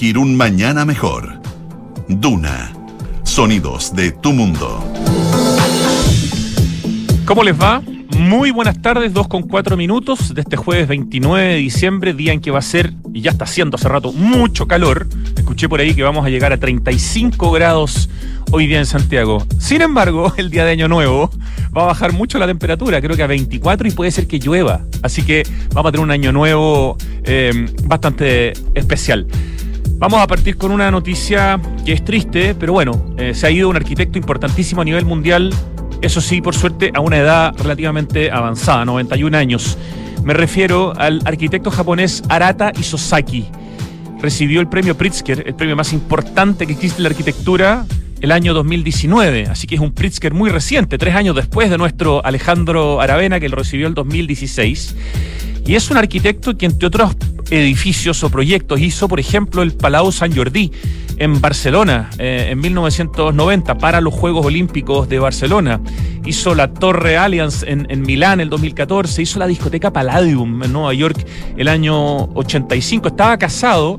elegir un mañana mejor. Duna. Sonidos de tu mundo. ¿Cómo les va? Muy buenas tardes, 2 con 4 minutos de este jueves 29 de diciembre, día en que va a ser, y ya está haciendo hace rato, mucho calor. Escuché por ahí que vamos a llegar a 35 grados hoy día en Santiago. Sin embargo, el día de Año Nuevo va a bajar mucho la temperatura, creo que a 24 y puede ser que llueva. Así que vamos a tener un Año Nuevo eh, bastante especial. Vamos a partir con una noticia que es triste, pero bueno, eh, se ha ido un arquitecto importantísimo a nivel mundial, eso sí, por suerte, a una edad relativamente avanzada, 91 años. Me refiero al arquitecto japonés Arata Isozaki. Recibió el premio Pritzker, el premio más importante que existe en la arquitectura, el año 2019, así que es un Pritzker muy reciente, tres años después de nuestro Alejandro Aravena, que lo recibió el 2016. Y es un arquitecto que, entre otros edificios o proyectos, hizo, por ejemplo, el Palau San Jordi en Barcelona eh, en 1990 para los Juegos Olímpicos de Barcelona. Hizo la Torre Allianz en, en Milán el 2014. Hizo la discoteca Palladium en Nueva York el año 85. Estaba casado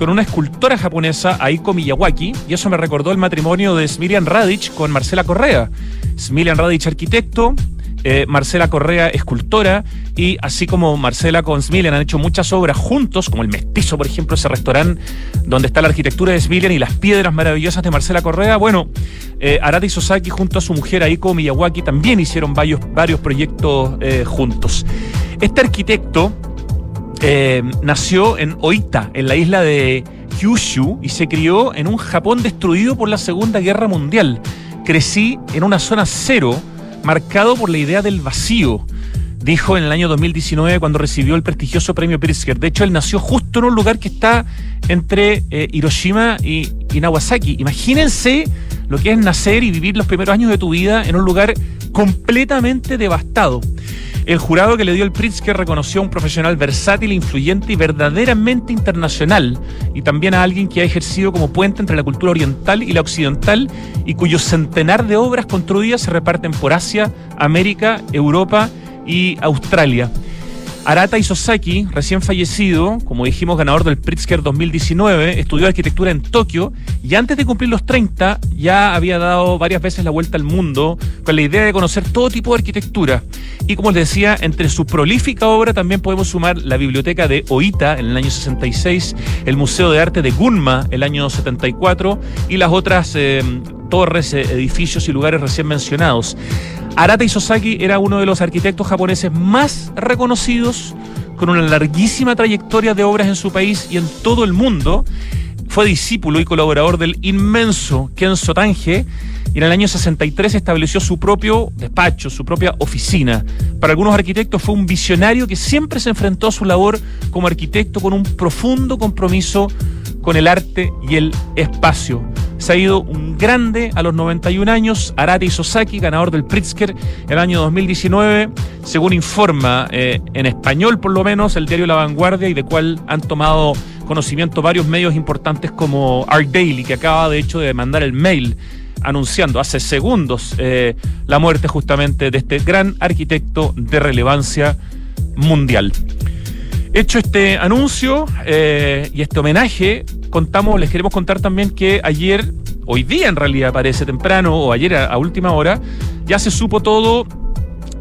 con una escultora japonesa, Aiko Miyawaki, y eso me recordó el matrimonio de Smilian Radic con Marcela Correa. Smilian Radic, arquitecto, eh, Marcela Correa, escultora, y así como Marcela con Smilian han hecho muchas obras juntos, como el Mestizo, por ejemplo, ese restaurante donde está la arquitectura de Smilian y las piedras maravillosas de Marcela Correa. Bueno, eh, Arata Sosaki junto a su mujer Aiko Miyawaki también hicieron varios, varios proyectos eh, juntos. Este arquitecto eh, nació en Oita, en la isla de Kyushu, y se crió en un Japón destruido por la Segunda Guerra Mundial. Crecí en una zona cero marcado por la idea del vacío, dijo en el año 2019 cuando recibió el prestigioso premio Pritzker. De hecho, él nació justo en un lugar que está entre eh, Hiroshima y, y Nagasaki. Imagínense lo que es nacer y vivir los primeros años de tu vida en un lugar completamente devastado. El jurado que le dio el Pritzker reconoció a un profesional versátil, influyente y verdaderamente internacional, y también a alguien que ha ejercido como puente entre la cultura oriental y la occidental, y cuyo centenar de obras construidas se reparten por Asia, América, Europa y Australia. Arata Isozaki, recién fallecido, como dijimos, ganador del Pritzker 2019, estudió arquitectura en Tokio y antes de cumplir los 30 ya había dado varias veces la vuelta al mundo con la idea de conocer todo tipo de arquitectura. Y como les decía, entre su prolífica obra también podemos sumar la biblioteca de Oita en el año 66, el Museo de Arte de Gunma el año 74 y las otras eh, torres, eh, edificios y lugares recién mencionados. Arata Isozaki era uno de los arquitectos japoneses más reconocidos, con una larguísima trayectoria de obras en su país y en todo el mundo. Fue discípulo y colaborador del inmenso Kenzo Tange y en el año 63 estableció su propio despacho, su propia oficina. Para algunos arquitectos fue un visionario que siempre se enfrentó a su labor como arquitecto con un profundo compromiso con el arte y el espacio. Se ha ido un grande a los 91 años, Arata Isozaki, ganador del Pritzker el año 2019, según informa eh, en español por lo menos el diario La Vanguardia y de cual han tomado conocimiento varios medios importantes como Art Daily, que acaba de hecho de mandar el mail anunciando hace segundos eh, la muerte justamente de este gran arquitecto de relevancia mundial. Hecho este anuncio eh, y este homenaje, contamos, les queremos contar también que ayer, hoy día en realidad parece temprano, o ayer a, a última hora, ya se supo todo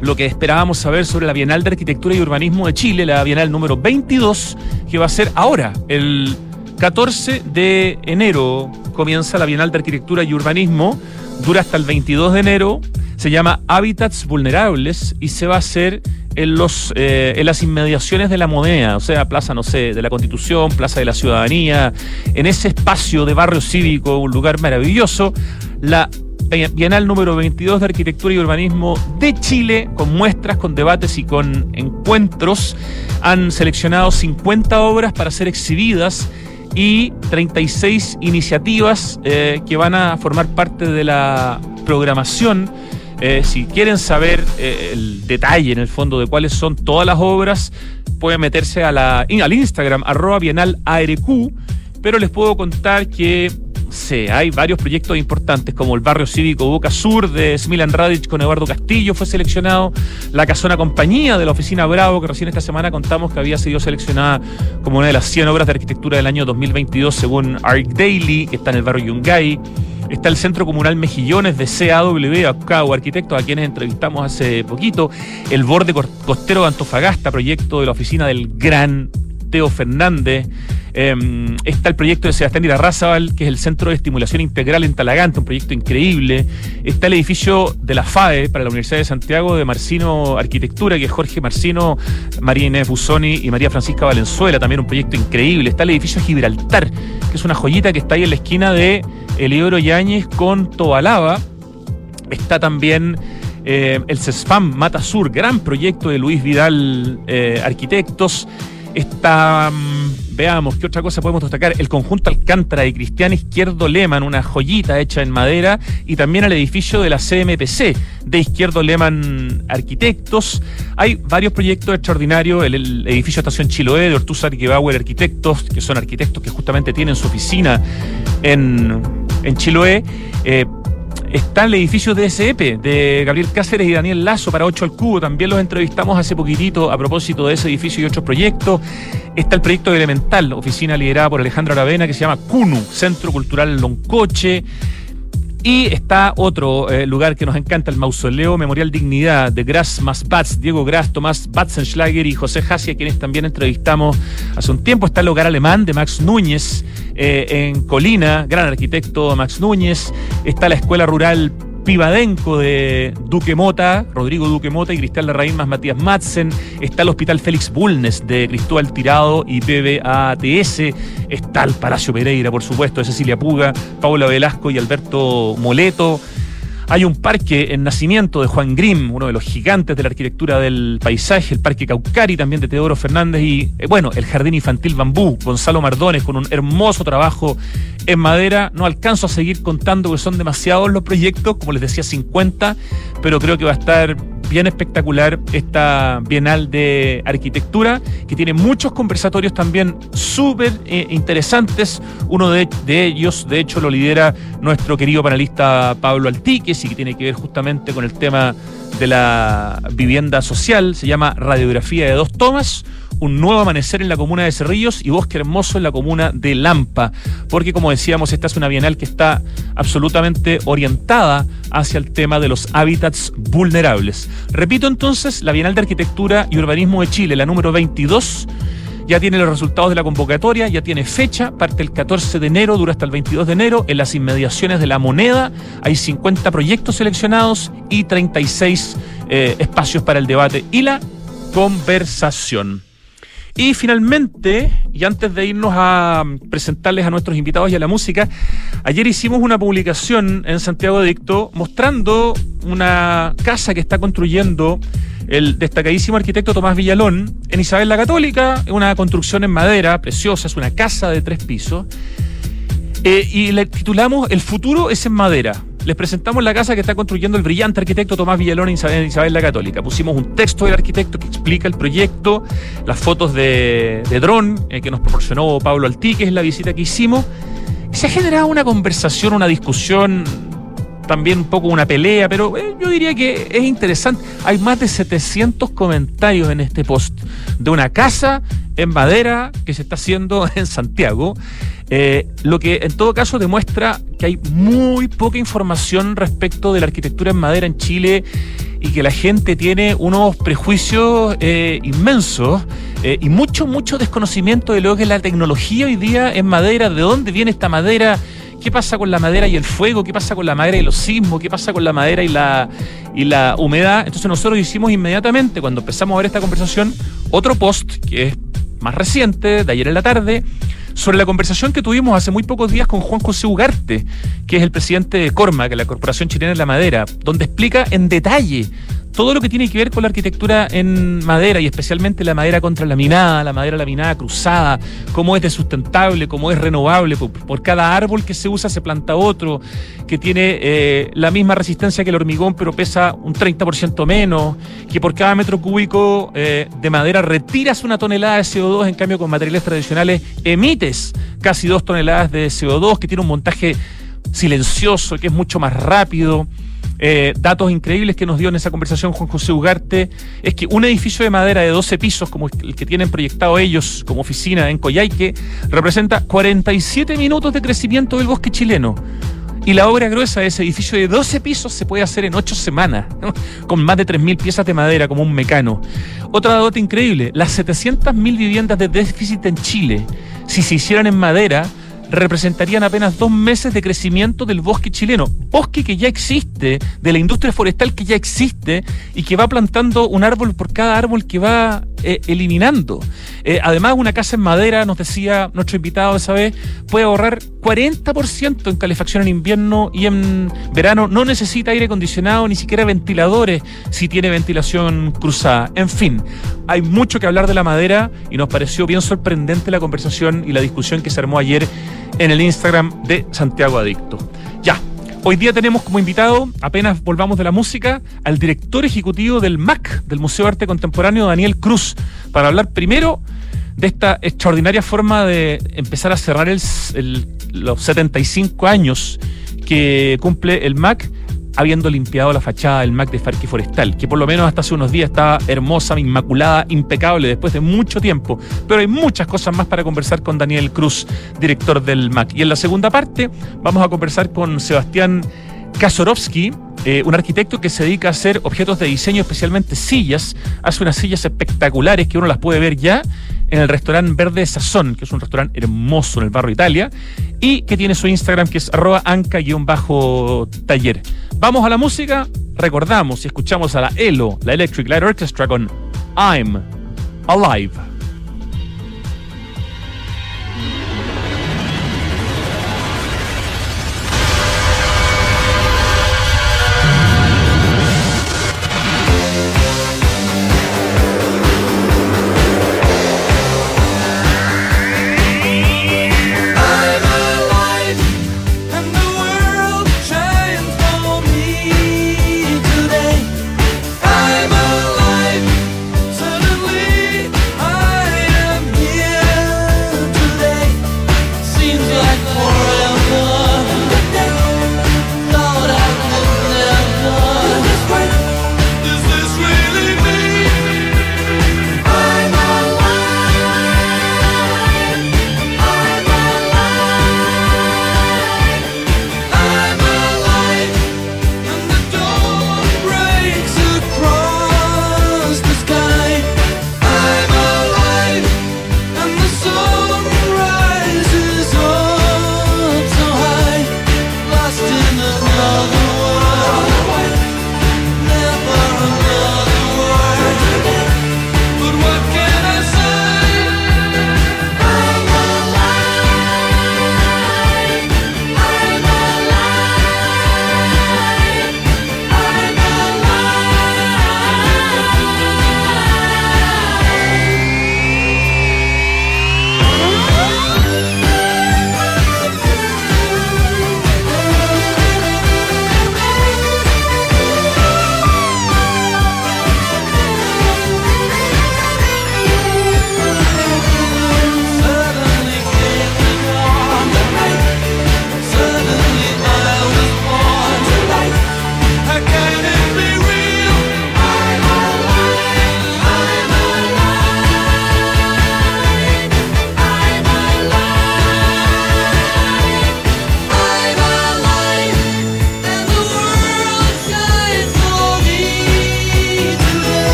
lo que esperábamos saber sobre la Bienal de Arquitectura y Urbanismo de Chile, la Bienal número 22, que va a ser ahora, el 14 de enero comienza la Bienal de Arquitectura y Urbanismo, dura hasta el 22 de enero, se llama Hábitats Vulnerables y se va a hacer en, los, eh, en las inmediaciones de la moneda, o sea, Plaza, no sé, de la Constitución, Plaza de la Ciudadanía, en ese espacio de barrio cívico, un lugar maravilloso, la Bienal número 22 de Arquitectura y Urbanismo de Chile, con muestras, con debates y con encuentros. Han seleccionado 50 obras para ser exhibidas y 36 iniciativas eh, que van a formar parte de la programación. Eh, si quieren saber eh, el detalle en el fondo de cuáles son todas las obras, pueden meterse a la, al Instagram, arroba bienal ARQ, pero les puedo contar que Sí, hay varios proyectos importantes, como el barrio cívico Boca Sur de Smilan Radic con Eduardo Castillo fue seleccionado, la Casona Compañía de la Oficina Bravo, que recién esta semana contamos que había sido seleccionada como una de las 100 obras de arquitectura del año 2022 según Arc Daily, que está en el barrio Yungay. Está el Centro Comunal Mejillones de CAW, o Arquitectos, a quienes entrevistamos hace poquito. El Borde Costero de Antofagasta, proyecto de la oficina del gran Teo Fernández. Em, está el proyecto de Sebastián Irarrázaval, que es el Centro de Estimulación Integral en Talagante, un proyecto increíble. Está el edificio de la FAE para la Universidad de Santiago de Marcino Arquitectura, que es Jorge Marcino, María Inés Busoni y María Francisca Valenzuela, también un proyecto increíble. Está el edificio Gibraltar, que es una joyita que está ahí en la esquina de Eliodoro Yáñez con Tobalaba. Está también eh, el CESFAM Mata Sur, gran proyecto de Luis Vidal eh, Arquitectos. Está, mm, veamos, ¿qué otra cosa podemos destacar? El conjunto Alcántara de Cristian Izquierdo Leman, una joyita hecha en madera, y también el edificio de la CMPC de Izquierdo Leman Arquitectos. Hay varios proyectos extraordinarios, el, edificio Estación Chiloé de Ortuzar Gebauer Arquitectos, que son arquitectos que justamente tienen su oficina en, en Chiloé. Eh, Está el edificio DSEP de Gabriel Cáceres y Daniel Lazo para 8 al cubo. También los entrevistamos hace poquitito a propósito de ese edificio y otros proyectos. Está el proyecto Elemental, oficina liderada por Alejandro Aravena, que se llama CUNU, Centro Cultural Loncoche. Y está otro eh, lugar que nos encanta, el Mausoleo Memorial Dignidad de Gras más Diego Gras, Tomás Batzenschlager y José Hassi, a quienes también entrevistamos hace un tiempo. Está el hogar alemán de Max Núñez eh, en Colina, gran arquitecto Max Núñez. Está la Escuela Rural Pivadenco de Duque Mota, Rodrigo Duque Mota y Cristal Larraín más Matías Madsen. Está el Hospital Félix Bulnes de Cristóbal Tirado y PBATS. Está el Palacio Pereira, por supuesto, de Cecilia Puga, Paula Velasco y Alberto Moleto. Hay un parque en nacimiento de Juan Grimm, uno de los gigantes de la arquitectura del paisaje, el Parque Caucari también de Teodoro Fernández y, eh, bueno, el Jardín Infantil Bambú, Gonzalo Mardones, con un hermoso trabajo en madera. No alcanzo a seguir contando porque son demasiados los proyectos, como les decía, 50, pero creo que va a estar bien espectacular esta Bienal de Arquitectura, que tiene muchos conversatorios también súper eh, interesantes. Uno de, ellos, de hecho, lo lidera nuestro querido panelista Pablo Altiques y que tiene que ver justamente con el tema de la vivienda social. Se llama Radiografía de dos tomas un nuevo amanecer en la comuna de Cerrillos y Bosque Hermoso en la comuna de Lampa, porque como decíamos, esta es una bienal que está absolutamente orientada hacia el tema de los hábitats vulnerables. Repito entonces, la Bienal de Arquitectura y Urbanismo de Chile, la número 22, ya tiene los resultados de la convocatoria, ya tiene fecha, parte el 14 de enero, dura hasta el 22 de enero. En las inmediaciones de la moneda hay 50 proyectos seleccionados y 36 eh, espacios para el debate y la conversación. Y finalmente, y antes de irnos a presentarles a nuestros invitados y a la música, ayer hicimos una publicación en Santiago Dicto mostrando una casa que está construyendo el destacadísimo arquitecto Tomás Villalón en Isabel la Católica, una construcción en madera preciosa, es una casa de tres pisos. Eh, y le titulamos El futuro es en madera les presentamos la casa que está construyendo el brillante arquitecto Tomás Villalón en Isabel, la Católica. Pusimos un texto del arquitecto que explica el proyecto, las fotos de, dron eh, que nos proporcionó Pablo Altí, que es la visita que hicimos. se ha generado una conversación, una discusión, también un poco una pelea, pero eh, yo diría que es interesante. Hay más de 700 comentarios en este post de una casa en madera que se está haciendo en Santiago. Eh, lo que en todo caso demuestra que hay muy poca información respecto de la arquitectura en madera en Chile y que la gente tiene unos prejuicios eh, inmensos y mucho, mucho desconocimiento de lo que es la tecnología hoy día en madera, de dónde viene esta madera, qué pasa con la madera y el fuego, qué pasa con la madera y los sismos, qué pasa con la madera y la, y la humedad. Entonces nosotros hicimos inmediatamente, cuando empezamos a ver esta conversación, otro post que es más reciente, de ayer en la tarde, sobre la conversación que tuvimos hace muy pocos días con Juan José Ugarte, que es el presidente de Corma, que es la Corporación Chilena de la Madera, donde explica en detalle todo lo que tiene que ver con la arquitectura en madera y especialmente la madera contralaminada, la madera laminada cruzada, cómo es de sustentable, cómo es renovable, por, cada árbol que se usa se planta otro, que tiene eh, la misma resistencia que el hormigón pero pesa un 30% menos, que por cada metro cúbico eh, de madera retiras una tonelada de CO2, en cambio con materiales tradicionales emites casi dos toneladas de CO2, que tiene un montaje silencioso, que es mucho más rápido. Eh, datos increíbles que nos dio en esa conversación Juan José Ugarte es que un edificio de madera de 12 pisos, como el que tienen proyectado ellos como oficina en Coyhaique, representa 47 minutos de crecimiento del bosque chileno. Y la obra gruesa de ese edificio de 12 pisos se puede hacer en 8 semanas, con más de 3.000 piezas de madera como un mecano. Otra data increíble, las 700.000 viviendas de déficit en Chile, si se hicieran en madera, representarían apenas dos meses de crecimiento del bosque chileno. Bosque que ya existe, de la industria forestal que ya existe y que va plantando un árbol por cada árbol que va eh, eliminando. Eh, además, una casa en madera, nos decía nuestro invitado esa vez, puede ahorrar 40% en calefacción en invierno y en verano. No necesita aire acondicionado, ni siquiera ventiladores si tiene ventilación cruzada. En fin, hay mucho que hablar de la madera y nos pareció bien sorprendente la conversación y la discusión que se armó ayer en el Instagram de Santiago Adicto. Ya, Hoy día tenemos como invitado, apenas volvamos de la música, al director ejecutivo del MAC, del Museo de Arte Contemporáneo, Daniel Cruz, para hablar primero de esta extraordinaria forma de empezar a cerrar los 75 años que cumple el MAC habiendo limpiado la fachada del MAC de Farque Forestal, que por lo menos hasta hace unos días estaba hermosa, inmaculada, impecable después de mucho tiempo. Pero hay muchas cosas más para conversar con Daniel Cruz, director del MAC. Y en la segunda parte vamos a conversar con Sebastián Kazorovsky, eh, un arquitecto que se dedica a hacer objetos de diseño, especialmente sillas. Hace unas sillas espectaculares que uno las puede ver ya en el restaurante Verde Sazón, que es un restaurante hermoso en el barrio Italia, y que tiene su Instagram que es arroba anca-taller. Vamos a la música, recordamos y escuchamos a la ELO, la Electric Light Orchestra con I'm Alive.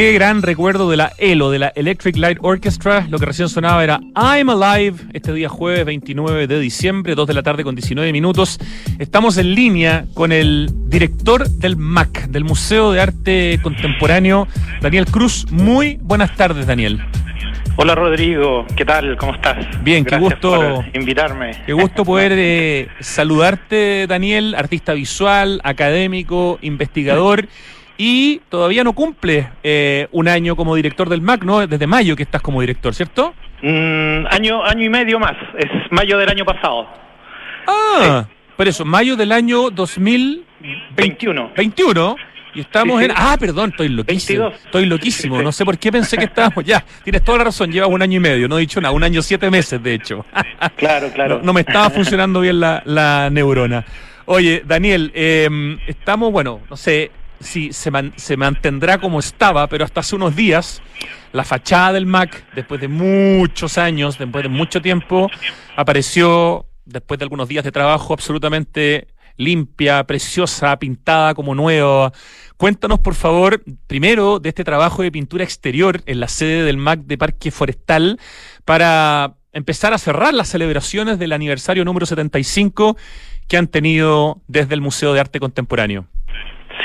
Qué gran recuerdo de la ELO, de la Electric Light Orchestra. Lo que recién sonaba era I'm Alive, este día jueves 29 de diciembre, 2 de la tarde con 19 minutos. Estamos en línea con el director del MAC, del Museo de Arte Contemporáneo, Daniel Cruz. Muy buenas tardes, Daniel. Hola Rodrigo, ¿qué tal? ¿Cómo estás? Bien, qué gusto por invitarme. Qué gusto poder eh, saludarte, Daniel, artista visual, académico, investigador y todavía no cumple eh, un año como director del MAC, ¿no? Desde mayo que estás como director, ¿cierto? Mm, año, año y medio más, es mayo del año pasado. Ah, por eso, mayo del año 2021. 21. Y estamos en. Ah, perdón, estoy loquísimo. Estoy loquísimo. No sé por qué pensé que estábamos. Ya, tienes toda la razón. Llevas un año y medio. No he dicho nada. Un año siete meses, de hecho. Claro, claro. No, me estaba funcionando bien la, la neurona. Oye, Daniel, eh, estamos, bueno, no sé, sí, se, se mantendrá como estaba, pero hasta hace unos días la fachada del MAC, después de muchos años, después de mucho tiempo, apareció, después de algunos días de trabajo, absolutamente limpia, preciosa, pintada como nueva. Cuéntanos, por favor, primero de este trabajo de pintura exterior en la sede del MAC de Parque Forestal para empezar a cerrar las celebraciones del aniversario número 75 que han tenido desde el Museo de Arte Contemporáneo.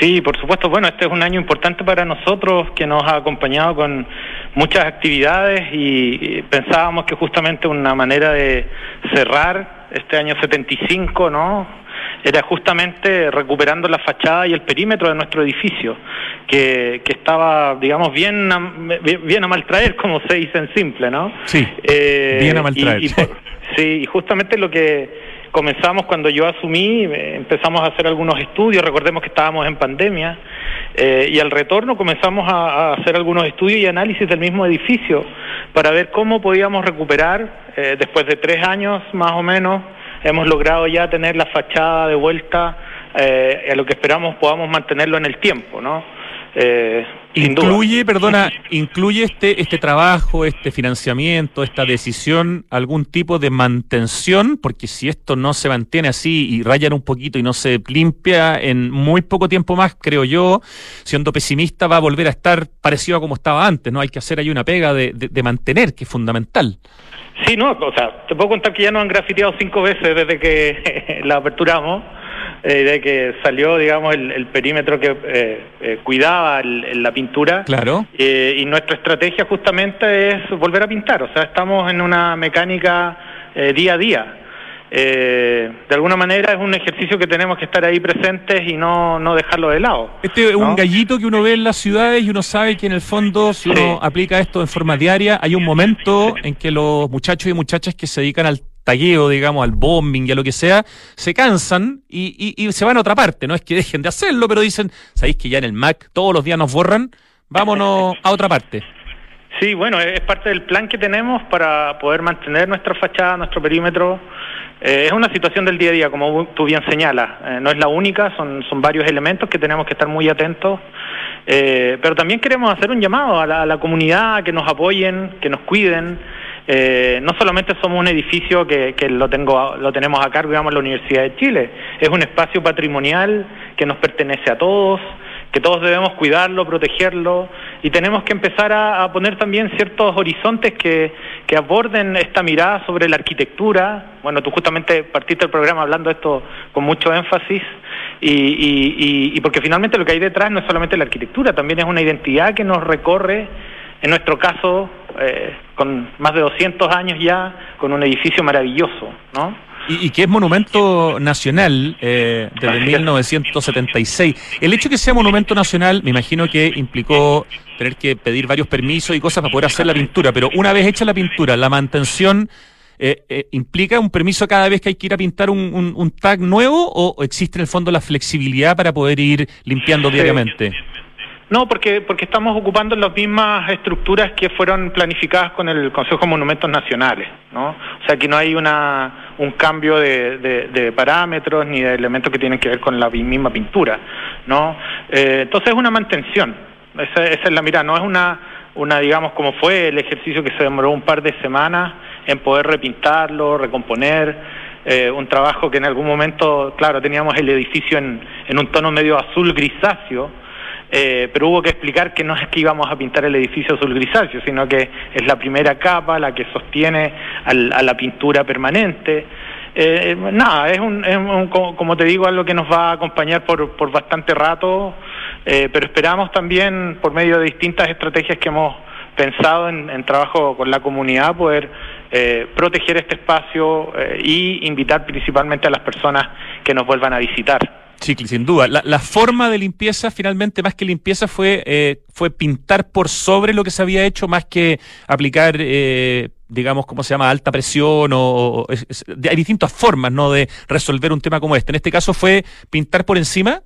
Sí, por supuesto. Bueno, este es un año importante para nosotros que nos ha acompañado con muchas actividades y, pensábamos que justamente una manera de cerrar este año 75, ¿no? Era justamente recuperando la fachada y el perímetro de nuestro edificio, que, que estaba, digamos, bien a, bien a maltraer, como se dice en simple, ¿no? Sí, eh, bien a maltraer. sí, y justamente lo que comenzamos cuando yo asumí, eh, empezamos a hacer algunos estudios, recordemos que estábamos en pandemia, eh, y al retorno comenzamos a, hacer algunos estudios y análisis del mismo edificio para ver cómo podíamos recuperar, eh, después de tres años más o menos, hemos logrado ya tener la fachada de vuelta a lo que esperamos podamos mantenerlo en el tiempo, ¿no? Incluye, perdona, incluye este este trabajo, este financiamiento, esta decisión, algún tipo de mantención, porque si esto no se mantiene así y rayan un poquito y no se limpia en muy poco tiempo más, creo yo, siendo pesimista, va a volver a estar parecido a como estaba antes, ¿no? Hay que hacer ahí una pega de, de mantener, que es fundamental. Sí, no, o sea, te puedo contar que ya nos han grafiteado cinco veces desde que la aperturamos eh, de que salió, digamos, el, perímetro que eh, eh, cuidaba la pintura. Claro. y nuestra estrategia justamente es volver a pintar. O sea, estamos en una mecánica día a día. de alguna manera es un ejercicio que tenemos que estar ahí presentes y no, no dejarlo de lado. Este es un gallito que uno ve en las ciudades y uno sabe que en el fondo, si uno aplica esto en forma diaria, hay un momento en que los muchachos y muchachas que se dedican al tagueo, digamos, al bombing y a lo que sea, se cansan y, y, se van a otra parte. No es que dejen de hacerlo, pero dicen, sabéis que ya en el Mac todos los días nos borran, vámonos a otra parte. Sí, bueno, es parte del plan que tenemos para poder mantener nuestra fachada, nuestro perímetro. Eh, es una situación del día a día, como tú bien señalas. Eh, no es la única, son, son varios elementos que tenemos que estar muy atentos. Eh, pero también queremos hacer un llamado a la, a la comunidad, que nos apoyen, que nos cuiden. Eh, no solamente somos un edificio que, lo, tengo, lo tenemos a cargo, digamos, la Universidad de Chile, es un espacio patrimonial que nos pertenece a todos, que todos debemos cuidarlo, protegerlo, y tenemos que empezar a, poner también ciertos horizontes que, que, aborden esta mirada sobre la arquitectura. Bueno, tú justamente partiste el programa hablando de esto con mucho énfasis, y, y, y porque finalmente lo que hay detrás no es solamente la arquitectura, también es una identidad que nos recorre, en nuestro caso, eh, con más de 200 años ya, con un edificio maravilloso, ¿no? Y, que es monumento nacional eh, desde 1976. El hecho de que sea monumento nacional, me imagino que implicó tener que pedir varios permisos y cosas para poder hacer la pintura, pero una vez hecha la pintura, la mantención eh, eh, implica un permiso cada vez que hay que ir a pintar un, un, tag nuevo o existe en el fondo la flexibilidad para poder ir limpiando diariamente. No, porque, porque estamos ocupando las mismas estructuras que fueron planificadas con el Consejo de Monumentos Nacionales, ¿no? O sea, que no hay una, un cambio de, de, parámetros ni de elementos que tienen que ver con la misma pintura, ¿no? Eh, entonces es una mantención, esa, esa, es la mirada, no es una, una, digamos, como fue el ejercicio que se demoró un par de semanas en poder repintarlo, recomponer, eh, un trabajo que en algún momento, claro, teníamos el edificio en, en un tono medio azul grisáceo, eh, pero hubo que explicar que no es que íbamos a pintar el edificio azul grisáceo, sino que es la primera capa la que sostiene a la pintura permanente. Eh, nada, es, un, como te digo, algo que nos va a acompañar por, por bastante rato, eh, pero esperamos también, por medio de distintas estrategias que hemos pensado en, trabajo con la comunidad, poder eh, proteger este espacio y invitar principalmente a las personas que nos vuelvan a visitar. Sí, sin duda. La, forma de limpieza, finalmente, más que limpieza, fue, eh, fue pintar por sobre lo que se había hecho, más que aplicar, eh, digamos, ¿cómo se llama?, alta presión o... hay distintas formas, ¿no?, de resolver un tema como este. En este caso fue pintar por encima.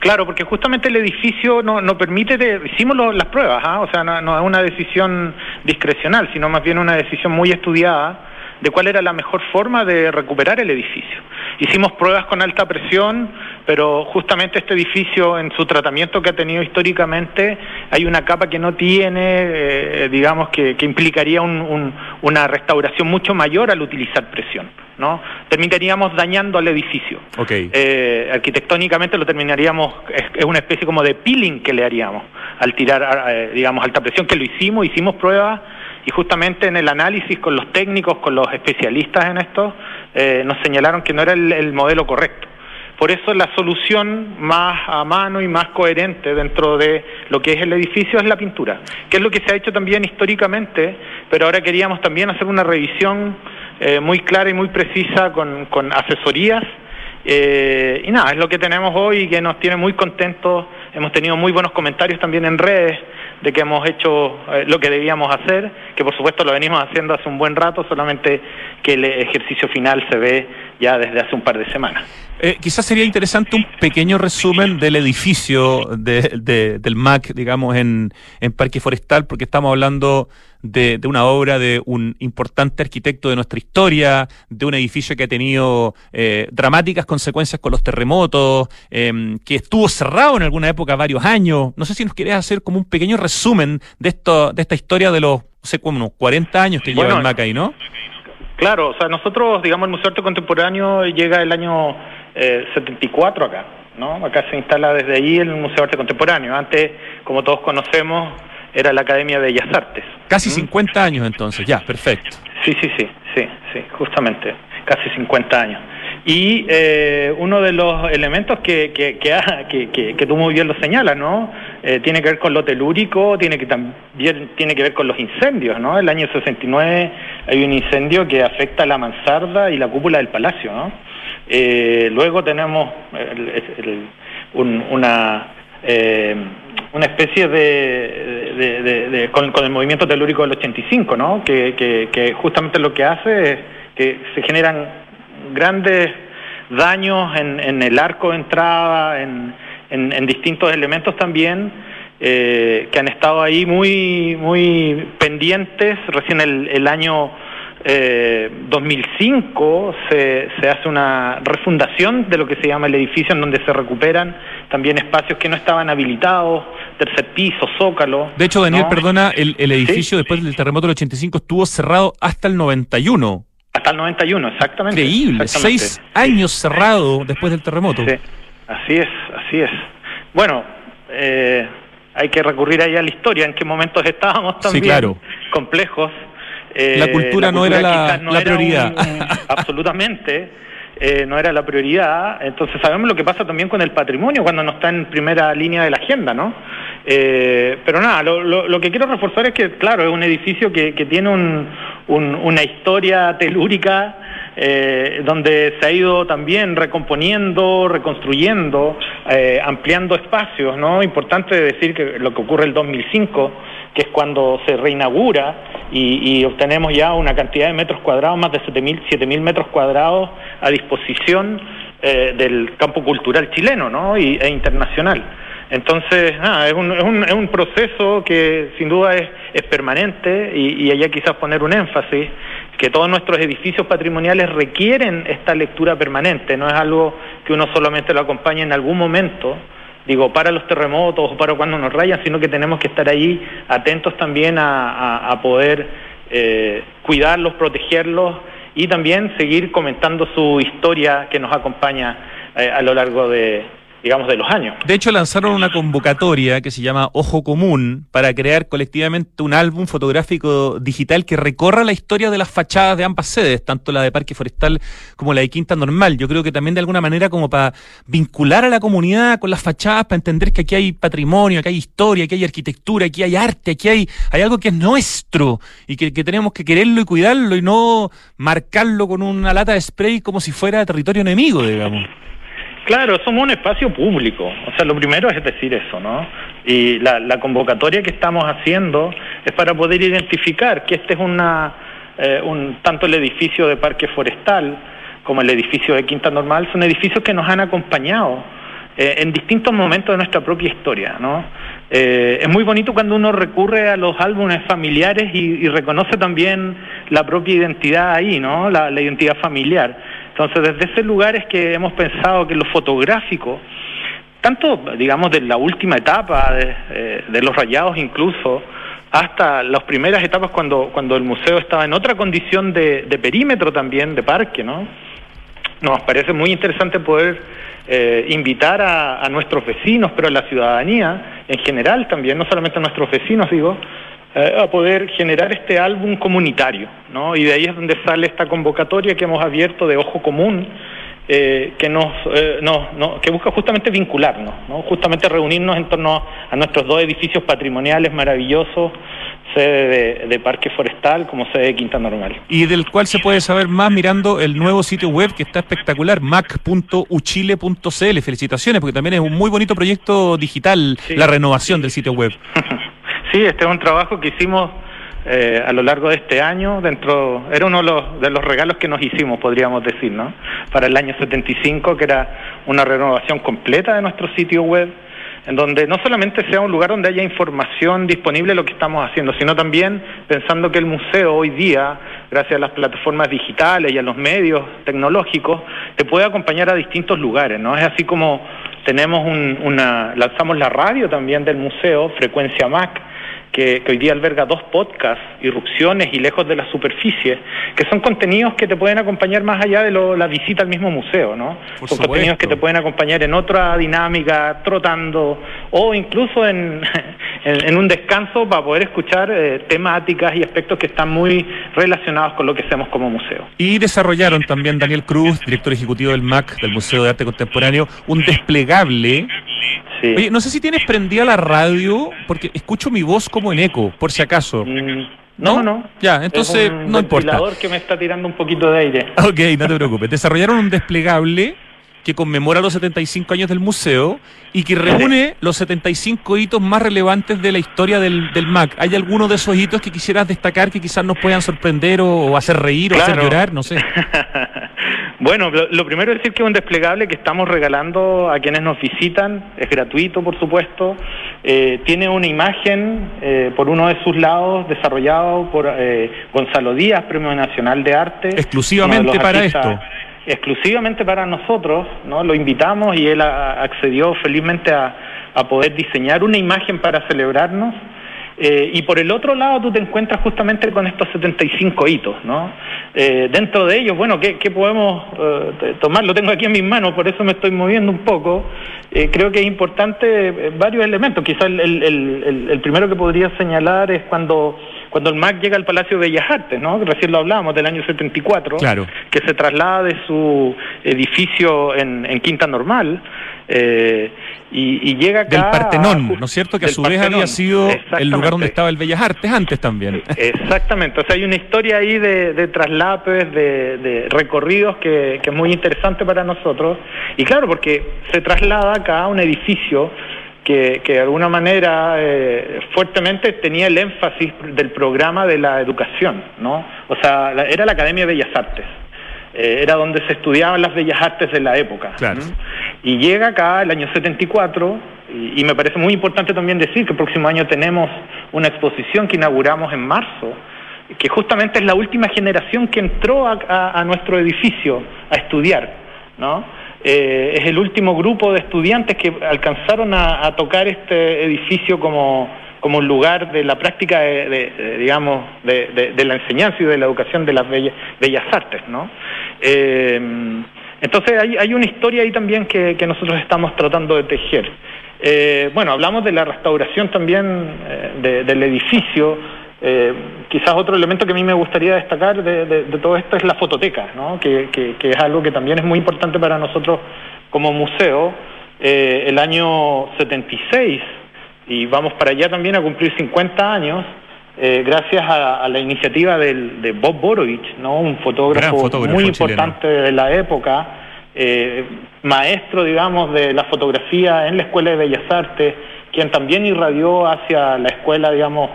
Claro, porque justamente el edificio no, no permite, hicimos las pruebas, ¿ah? o sea, no, no es una decisión discrecional, sino más bien una decisión muy estudiada de cuál era la mejor forma de recuperar el edificio. Hicimos pruebas con alta presión, pero justamente este edificio en su tratamiento que ha tenido históricamente hay una capa que no tiene, eh, digamos, que, implicaría una restauración mucho mayor al utilizar presión. ¿no? Terminaríamos dañando al edificio. Eh, arquitectónicamente lo terminaríamos, es, una especie como de peeling que le haríamos al tirar, eh, digamos, alta presión, que lo hicimos, hicimos pruebas y justamente en el análisis con los técnicos, con los especialistas en esto, eh, nos señalaron que no era el, modelo correcto. Por eso la solución más a mano y más coherente dentro de lo que es el edificio es la pintura, que es lo que se ha hecho también históricamente, pero ahora queríamos también hacer una revisión eh, muy clara y muy precisa con, asesorías. Eh, y nada, es lo que tenemos hoy y que nos tiene muy contentos. Hemos tenido muy buenos comentarios también en redes de que hemos hecho eh, lo que debíamos hacer, que por supuesto lo venimos haciendo hace un buen rato, solamente que el ejercicio final se ve ya desde hace un par de semanas. Eh, quizás sería interesante un pequeño resumen del edificio del MAC, digamos, en, en Parque Forestal, porque estamos hablando de, una obra de un importante arquitecto de nuestra historia, de un edificio que ha tenido eh, dramáticas consecuencias con los terremotos, em, que estuvo cerrado en alguna época varios años. No sé si nos querés hacer como un pequeño resumen de, esto, de esta historia de los, no sé, como unos 40 años que lleva el MAC ahí, ¿no? Claro, o sea, nosotros, digamos, el Museo de Arte Contemporáneo llega el año 74 eh, acá, ¿no? Acá se instala desde ahí el Museo de Arte Contemporáneo. Antes, como todos conocemos, era la Academia de Bellas Artes. Casi 50 ¿Mm? años entonces, ya, perfecto. Sí, sí, sí, sí, sí, justamente, casi 50 años. Y eh, uno de los elementos que, que, que, que, tú muy bien lo señalas, ¿no? Eh, tiene que ver con lo telúrico, tiene que también tiene que ver con los incendios, ¿no? El año 69 hay un incendio que afecta la mansarda y la cúpula del palacio, ¿no? Eh, luego tenemos una, eh, una especie de, con, el movimiento telúrico del 85, ¿no? Que, justamente lo que hace es que se generan grandes daños en, el arco de entrada, en, distintos elementos también, eh, que han estado ahí muy, muy pendientes. Recién el, el año eh, 2005 se, se hace una refundación de lo que se llama el edificio en donde se recuperan también espacios que no estaban habilitados, tercer piso, zócalo. De hecho, Daniel, perdona, el, el edificio después del terremoto del 85 estuvo cerrado hasta el 91. Hasta el 91, exactamente. Increíble, seis años cerrado después del terremoto. Sí, así es, así es. Bueno, eh, hay que recurrir ahí a la historia, en qué momentos estábamos también sí, claro. complejos eh, la, cultura no era la, prioridad. absolutamente. Eh, no era la prioridad. Entonces sabemos lo que pasa también con el patrimonio cuando no está en primera línea de la agenda, ¿no? Eh, pero nada, lo, que quiero reforzar es que, claro, es un edificio que, tiene una historia telúrica donde se ha ido también recomponiendo, reconstruyendo, ampliando espacios, ¿no? Importante decir que lo que ocurre el 2005 que es cuando se reinaugura y, obtenemos ya una cantidad de metros cuadrados, más de 7.000 metros cuadrados a disposición eh, del campo cultural chileno ¿no? y, e internacional. Entonces, es, un, es, un, es, un, proceso que sin duda es, permanente y allá quizás poner un énfasis, que todos nuestros edificios patrimoniales requieren esta lectura permanente, no es algo que uno solamente lo acompañe en algún momento, digo, para los terremotos o para cuando nos rayan, sino que tenemos que estar ahí atentos también a, poder eh, cuidarlos, protegerlos y también seguir comentando su historia que nos acompaña eh, a lo largo de, digamos, de los años. De hecho, lanzaron una convocatoria que se llama Ojo Común para crear colectivamente un álbum fotográfico digital que recorra la historia de las fachadas de ambas sedes, tanto la de Parque Forestal como la de Quinta Normal. Yo creo que también de alguna manera como para vincular a la comunidad con las fachadas, para entender que aquí hay patrimonio, aquí hay historia, aquí hay arquitectura, aquí hay arte, aquí hay, hay algo que es nuestro y que, que tenemos que quererlo y cuidarlo y no marcarlo con una lata de spray como si fuera territorio enemigo, digamos. Claro, somos un espacio público. O sea, lo primero es decir eso, ¿no? Y la, convocatoria que estamos haciendo es para poder identificar que este es una, eh, un, tanto el edificio de Parque Forestal como el edificio de Quinta Normal, son edificios que nos han acompañado eh, en distintos momentos de nuestra propia historia, ¿no? Eh, es muy bonito cuando uno recurre a los álbumes familiares y, reconoce también la propia identidad ahí, ¿no? la identidad familiar. Entonces, desde ese lugar es que hemos pensado que lo fotográfico, tanto, digamos, de la última etapa, de, eh, los rayados incluso, hasta las primeras etapas cuando, cuando el museo estaba en otra condición de, perímetro también, de parque, ¿no? Nos parece muy interesante poder eh, invitar a, nuestros vecinos, pero a la ciudadanía en general también, no solamente a nuestros vecinos, digo, a poder generar este álbum comunitario, ¿no? Y de ahí es donde sale esta convocatoria que hemos abierto de Ojo Común, eh, que nos, eh, no, que busca justamente vincularnos, ¿no? justamente reunirnos en torno a nuestros dos edificios patrimoniales maravillosos, sede de, Parque Forestal como sede de Quinta Normal. Y del cual se puede saber más mirando el nuevo sitio web que está espectacular, mac.uchile.cl. Felicitaciones, porque también es un muy bonito proyecto digital la renovación del sitio web. Sí, este es un trabajo que hicimos eh, a lo largo de este año, dentro, era uno de los, de los regalos que nos hicimos, podríamos decir, ¿no? Para el año 75, que era una renovación completa de nuestro sitio web, en donde no solamente sea un lugar donde haya información disponible lo que estamos haciendo, sino también pensando que el museo hoy día, gracias a las plataformas digitales y a los medios tecnológicos, te puede acompañar a distintos lugares, ¿no? Es así como tenemos una, lanzamos la radio también del museo, Frecuencia Mac, que, hoy día alberga dos podcasts, Irrupciones y Lejos de la Superficie, que son contenidos que te pueden acompañar más allá de la visita al mismo museo, ¿no? son contenidos que te pueden acompañar en otra dinámica, trotando, o incluso en, en, un descanso para poder escuchar eh, temáticas y aspectos que están muy relacionados con lo que hacemos como museo. Y desarrollaron también Daniel Cruz, director ejecutivo del MAC, del Museo de Arte Contemporáneo, un desplegable Oye, no sé si tienes prendida la radio, porque escucho mi voz como en eco, por si acaso. Mm, no, no, Ya, entonces no importa. que me está tirando un poquito de aire. Ok, no te preocupes. Desarrollaron un desplegable que conmemora los 75 años del museo y que reúne los 75 hitos más relevantes de la historia del, del MAC. ¿Hay alguno de esos hitos que quisieras destacar que quizás nos puedan sorprender o, hacer reír o hacer llorar? No sé. bueno, lo, primero es decir que es un desplegable que estamos regalando a quienes nos visitan, es gratuito por supuesto, eh, tiene una imagen eh, por uno de sus lados desarrollado por eh, Gonzalo Díaz, Premio Nacional de Arte. Exclusivamente para esto exclusivamente para nosotros, ¿no? Lo invitamos y él accedió felizmente a, poder diseñar una imagen para celebrarnos. Eh, y por el otro lado tú te encuentras justamente con estos 75 hitos, ¿no? Eh, dentro de ellos, bueno, ¿qué, podemos eh, tomar? Lo tengo aquí en mis manos, por eso me estoy moviendo un poco. creo que es importante varios elementos. Quizás el primero que podría señalar es cuando cuando el MAC llega al Palacio de Bellas Artes, ¿no? Recién lo hablábamos, del año 74, claro. que se traslada de su edificio en, Quinta Normal eh, y, llega acá... Del Partenón, ¿no es cierto? Que a su vez había sido el lugar donde estaba el Bellas Artes antes también. Exactamente, o sea, hay una historia ahí de, de traslapes, de, recorridos que, que es muy interesante para nosotros. Y claro, porque se traslada acá a un edificio que, de alguna manera eh, fuertemente tenía el énfasis del programa de la educación, ¿no? O sea, era la Academia de Bellas Artes. Eh, era donde se estudiaban las bellas artes de la época. Y llega acá el año 74, y, y, me parece muy importante también decir que el próximo año tenemos una exposición que inauguramos en marzo, que justamente es la última generación que entró a, a nuestro edificio a estudiar, ¿no? Eh, es el último grupo de estudiantes que alcanzaron a, tocar este edificio como, como un lugar de la práctica, de, digamos, de, la enseñanza y de la educación de las bellas, artes, ¿no? Eh, Entonces hay, hay una historia ahí también que, nosotros estamos tratando de tejer. Eh, bueno, hablamos de la restauración también del edificio. Eh, quizás otro elemento que a mí me gustaría destacar de, todo esto es la fototeca, ¿no? que, que, es algo que también es muy importante para nosotros como museo. el año 76, y vamos para allá también a cumplir 50 años, gracias a, la iniciativa de Bob Borovich, ¿no? un fotógrafo, muy importante de la época, eh, maestro, digamos, de la fotografía en la Escuela de Bellas Artes, quien también irradió hacia la escuela, digamos,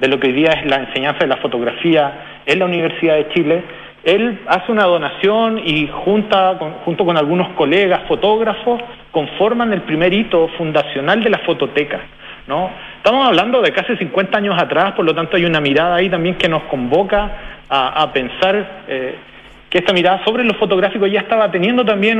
de lo que hoy día es la enseñanza de la fotografía en la Universidad de Chile. Él hace una donación y junta, junto con algunos colegas fotógrafos conforman el primer hito fundacional de la fototeca. ¿no? Estamos hablando de casi 50 años atrás, por lo tanto hay una mirada ahí también que nos convoca a, pensar eh, que esta mirada sobre lo fotográfico ya estaba teniendo también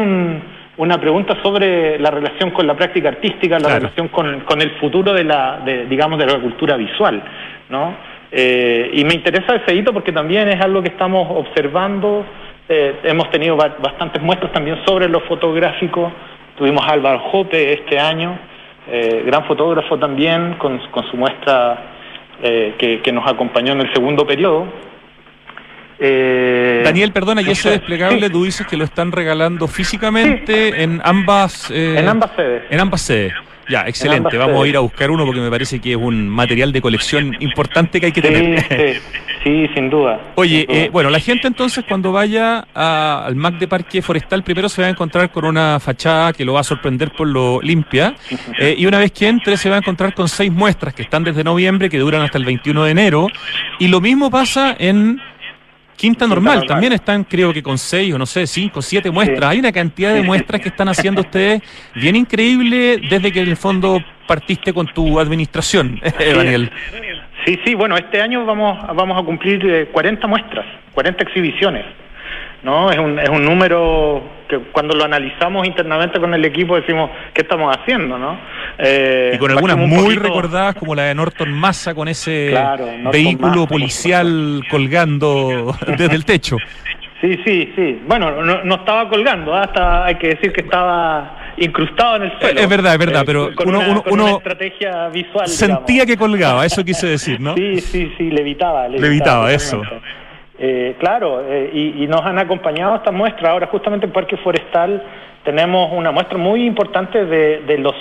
una pregunta sobre la relación con la práctica artística, la relación con, el futuro de la, digamos, de la cultura visual, ¿no? Eh, y me interesa ese hito porque también es algo que estamos observando. Eh, hemos tenido bastantes muestras también sobre lo fotográfico. Tuvimos a Álvaro Jope este año, eh, gran fotógrafo también, con, su muestra que, que nos acompañó en el segundo periodo. Eh, Daniel, perdona, y ese desplegable tú dices que lo están regalando físicamente en ambas eh, en ambas sedes. En ambas sedes. Ya, excelente. Vamos a ir a buscar uno porque me parece que es un material de colección importante que hay que tener. Sí, sin duda. Oye, eh, bueno, la gente entonces cuando vaya al MAC de Parque Forestal primero se va a encontrar con una fachada que lo va a sorprender por lo limpia y una vez que entre se va a encontrar con seis muestras que están desde noviembre que duran hasta el 21 de enero y lo mismo pasa en Quinta normal, también están creo que con seis o no sé, cinco, siete muestras. Hay una cantidad de muestras que están haciendo ustedes bien increíble desde que en el fondo partiste con tu administración, Daniel. Sí, sí, bueno, este año vamos, vamos a cumplir 40 eh, muestras, 40 exhibiciones. ¿No? Es un, es un número que cuando lo analizamos internamente con el equipo decimos, ¿qué estamos haciendo? ¿no? Eh, y con algunas muy recordadas como la de Norton Massa con ese vehículo policial colgando desde el techo. Sí, sí, sí. Bueno, no, estaba colgando, ¿ah? hasta hay que decir que estaba incrustado en el suelo. Es verdad, es verdad, eh, pero uno, una, estrategia visual. Sentía que colgaba, eso quise decir, ¿no? Sí, sí, sí, levitaba. Levitaba, levitaba eso. Eh, claro, eh, y, nos han acompañado esta muestra. Ahora justamente en Parque Forestal tenemos una muestra muy importante de, los...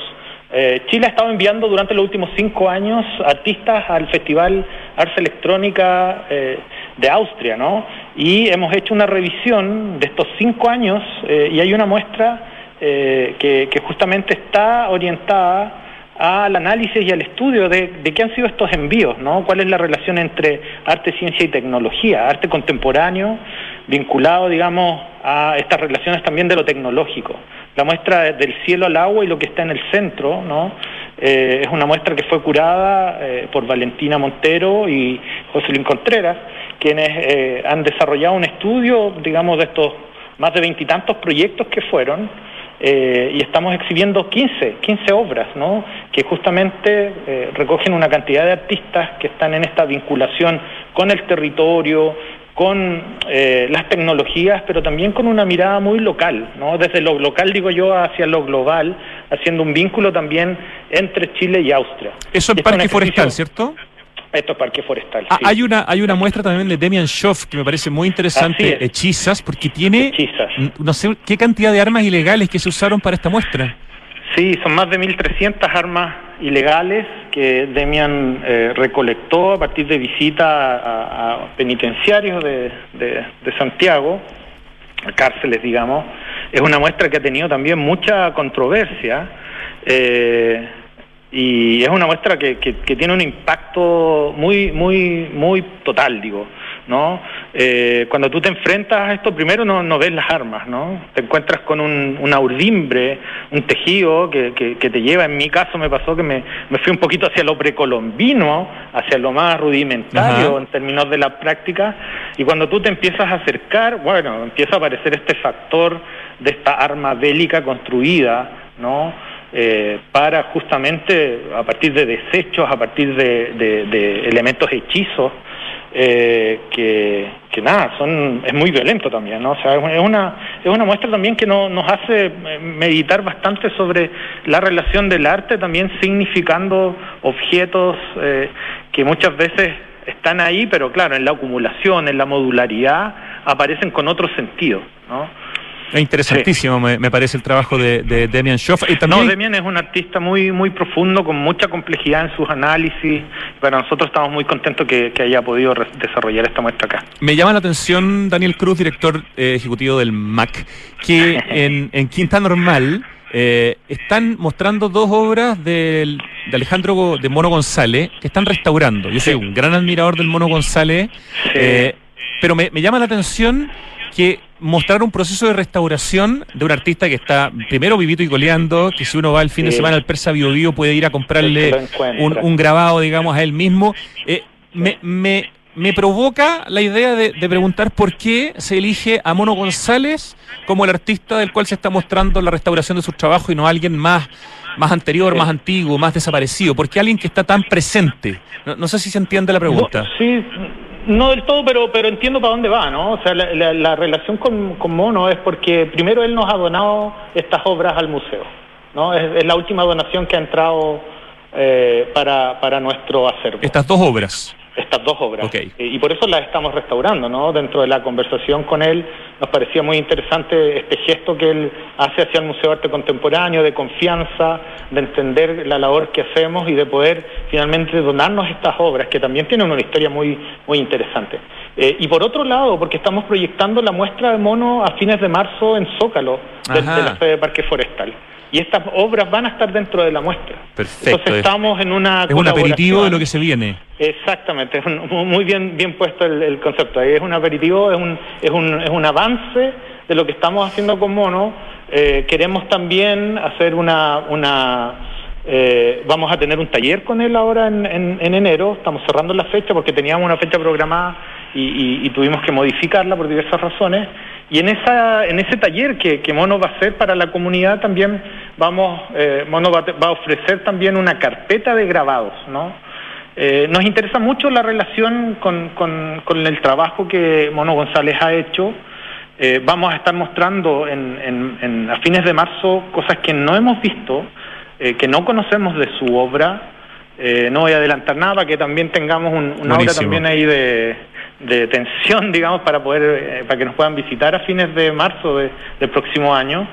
Eh, Chile ha estado enviando durante los últimos cinco años artistas al Festival Arts Electrónica de Austria, ¿no? Y hemos hecho una revisión de estos cinco años y hay una muestra que justamente está orientada al análisis y al estudio de, qué han sido estos envíos, ¿no? ¿Cuál es la relación entre arte, ciencia y tecnología, arte contemporáneo, vinculado, digamos, a estas relaciones también de lo tecnológico? La muestra del cielo al agua y lo que está en el centro, ¿no? Eh, es una muestra que fue curada eh, por Valentina Montero y José Luis Contreras, quienes eh, han desarrollado un estudio, digamos, de estos más de veintitantos proyectos que fueron, eh, y estamos exhibiendo 15, 15 obras, ¿no? que justamente eh, recogen una cantidad de artistas que están en esta vinculación con el territorio, con eh, las tecnologías, pero también con una mirada muy local, ¿no? desde lo local, digo yo, hacia lo global, haciendo un vínculo también entre Chile y Austria. Eso en Parque Forestal, ¿cierto? Esto es Parque Forestal. Ah, hay una hay una muestra también de Demian Schoff que me parece muy interesante, hechizas, porque tiene no sé qué cantidad de armas ilegales que se usaron para esta muestra. Sí, son más de 1.300 armas ilegales que Demian eh, recolectó a partir de visita a, penitenciarios de, de, Santiago, a cárceles, digamos. Es una muestra que ha tenido también mucha controversia. Eh, y es una muestra que, que, tiene un impacto muy muy muy total digo no eh, cuando tú te enfrentas a esto primero no, no ves las armas no te encuentras con un, una urdimbre un tejido que, que, te lleva. En mi caso me pasó que me, me fui un poquito hacia lo precolombino hacia lo más rudimentario en términos de la práctica y cuando tú te empiezas a acercar bueno empieza a aparecer este factor de esta arma bélica construida no eh, para justamente, a partir de desechos, a partir de, elementos hechizos, eh, que, que, nada, son, es muy violento también, ¿no? O sea, es una, es una muestra también que no, nos hace eh, meditar bastante sobre la relación del arte también significando objetos eh, que muchas veces están ahí, pero claro, en la acumulación, en la modularidad, aparecen con otro sentido, ¿no? Es interesantísimo, me, parece el trabajo de, de Demian Schoff. Y también... No, Demian es un artista muy muy profundo, con mucha complejidad en sus análisis. Para nosotros estamos muy contentos que, haya podido desarrollar esta muestra acá. Me llama la atención Daniel Cruz, director eh, ejecutivo del MAC, que en, en Quinta Normal eh, están mostrando dos obras de Alejandro de Mono González que están restaurando. Yo soy un gran admirador del Mono González, eh, pero me, me llama la atención que mostrar un proceso de restauración de un artista que está primero vivito y coleando, que si uno va el fin de semana al Persa Bio, Bio puede ir a comprarle un, grabado, digamos, a él mismo. Eh, me, me, me, provoca la idea de, preguntar por qué se elige a Mono González como el artista del cual se está mostrando la restauración de sus trabajos y no a alguien más más anterior, más antiguo, más desaparecido? ¿Por qué alguien que está tan presente? No, sé si se entiende la pregunta. sí, no del todo, pero, pero entiendo para dónde va, ¿no? O sea, la, relación con, Mono es porque primero él nos ha donado estas obras al museo, ¿no? Es, la última donación que ha entrado eh, para, para nuestro acervo. Estas dos obras estas dos obras. Eh, y por eso las estamos restaurando, ¿no? Dentro de la conversación con él nos parecía muy interesante este gesto que él hace hacia el Museo de Arte Contemporáneo, de confianza, de entender la labor que hacemos y de poder finalmente donarnos estas obras, que también tienen una historia muy, muy interesante. Eh, y por otro lado, porque estamos proyectando la muestra de mono a fines de marzo en Zócalo, de, de la sede de Parque Forestal y estas obras van a estar dentro de la muestra. Perfecto. Entonces estamos en una es un aperitivo de lo que se viene. Exactamente, es muy bien bien puesto el, concepto. Es un aperitivo, es un, es un es un avance de lo que estamos haciendo con Mono. Eh, queremos también hacer una una eh, vamos a tener un taller con él ahora en, en, enero. Estamos cerrando la fecha porque teníamos una fecha programada y, y tuvimos que modificarla por diversas razones. Y en, esa, en ese taller que, que Mono va a hacer para la comunidad también vamos, eh, Mono va, a ofrecer también una carpeta de grabados, ¿no? Eh, nos interesa mucho la relación con, con, con, el trabajo que Mono González ha hecho. Eh, vamos a estar mostrando en, en, a fines de marzo cosas que no hemos visto, que no conocemos de su obra. no voy a adelantar nada para que también tengamos un, una obra también ahí de, de tensión, digamos, para poder, eh, para que nos puedan visitar a fines de marzo del próximo año.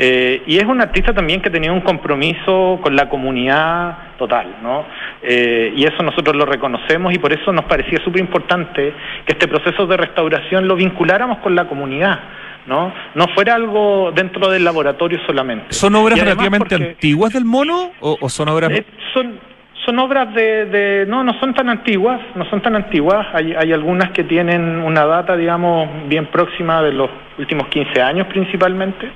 Eh, y es un artista también que tenía un compromiso con la comunidad total, ¿no? Eh, y eso nosotros lo reconocemos y por eso nos parecía súper importante que este proceso de restauración lo vinculáramos con la comunidad. ¿no? No fuera algo dentro del laboratorio solamente. ¿Son obras relativamente antiguas del mono o, son obras...? son, son obras de, no no son tan antiguas no son tan antiguas. Hay, hay algunas que tienen una data digamos bien próxima de los últimos 15 años principalmente.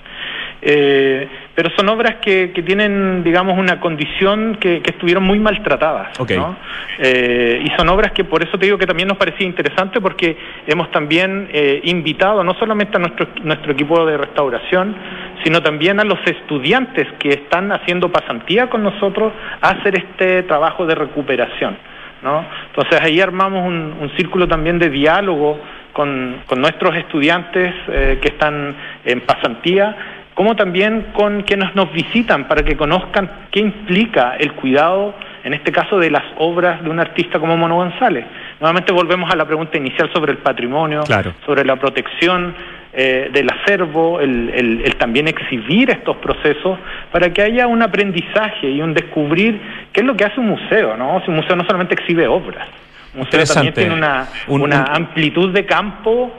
Eh, pero son obras que, que, tienen, digamos, una condición que, que estuvieron muy maltratadas. ¿no? Eh, y son obras que por eso te digo que también nos parecía interesante porque hemos también eh, invitado no solamente a nuestro, nuestro equipo de restauración, sino también a los estudiantes que están haciendo pasantía con nosotros a hacer este trabajo de recuperación. ¿no? Entonces ahí armamos un, un círculo también de diálogo con, con nuestros estudiantes que están en pasantía como también con quienes nos visitan para que conozcan qué implica el cuidado, en este caso, de las obras de un artista como Mono González. Nuevamente volvemos a la pregunta inicial sobre el patrimonio, sobre la protección eh, del acervo, el, también exhibir estos procesos para que haya un aprendizaje y un descubrir qué es lo que hace un museo, ¿no? Si un museo no solamente exhibe obras, un museo también tiene una, una amplitud de campo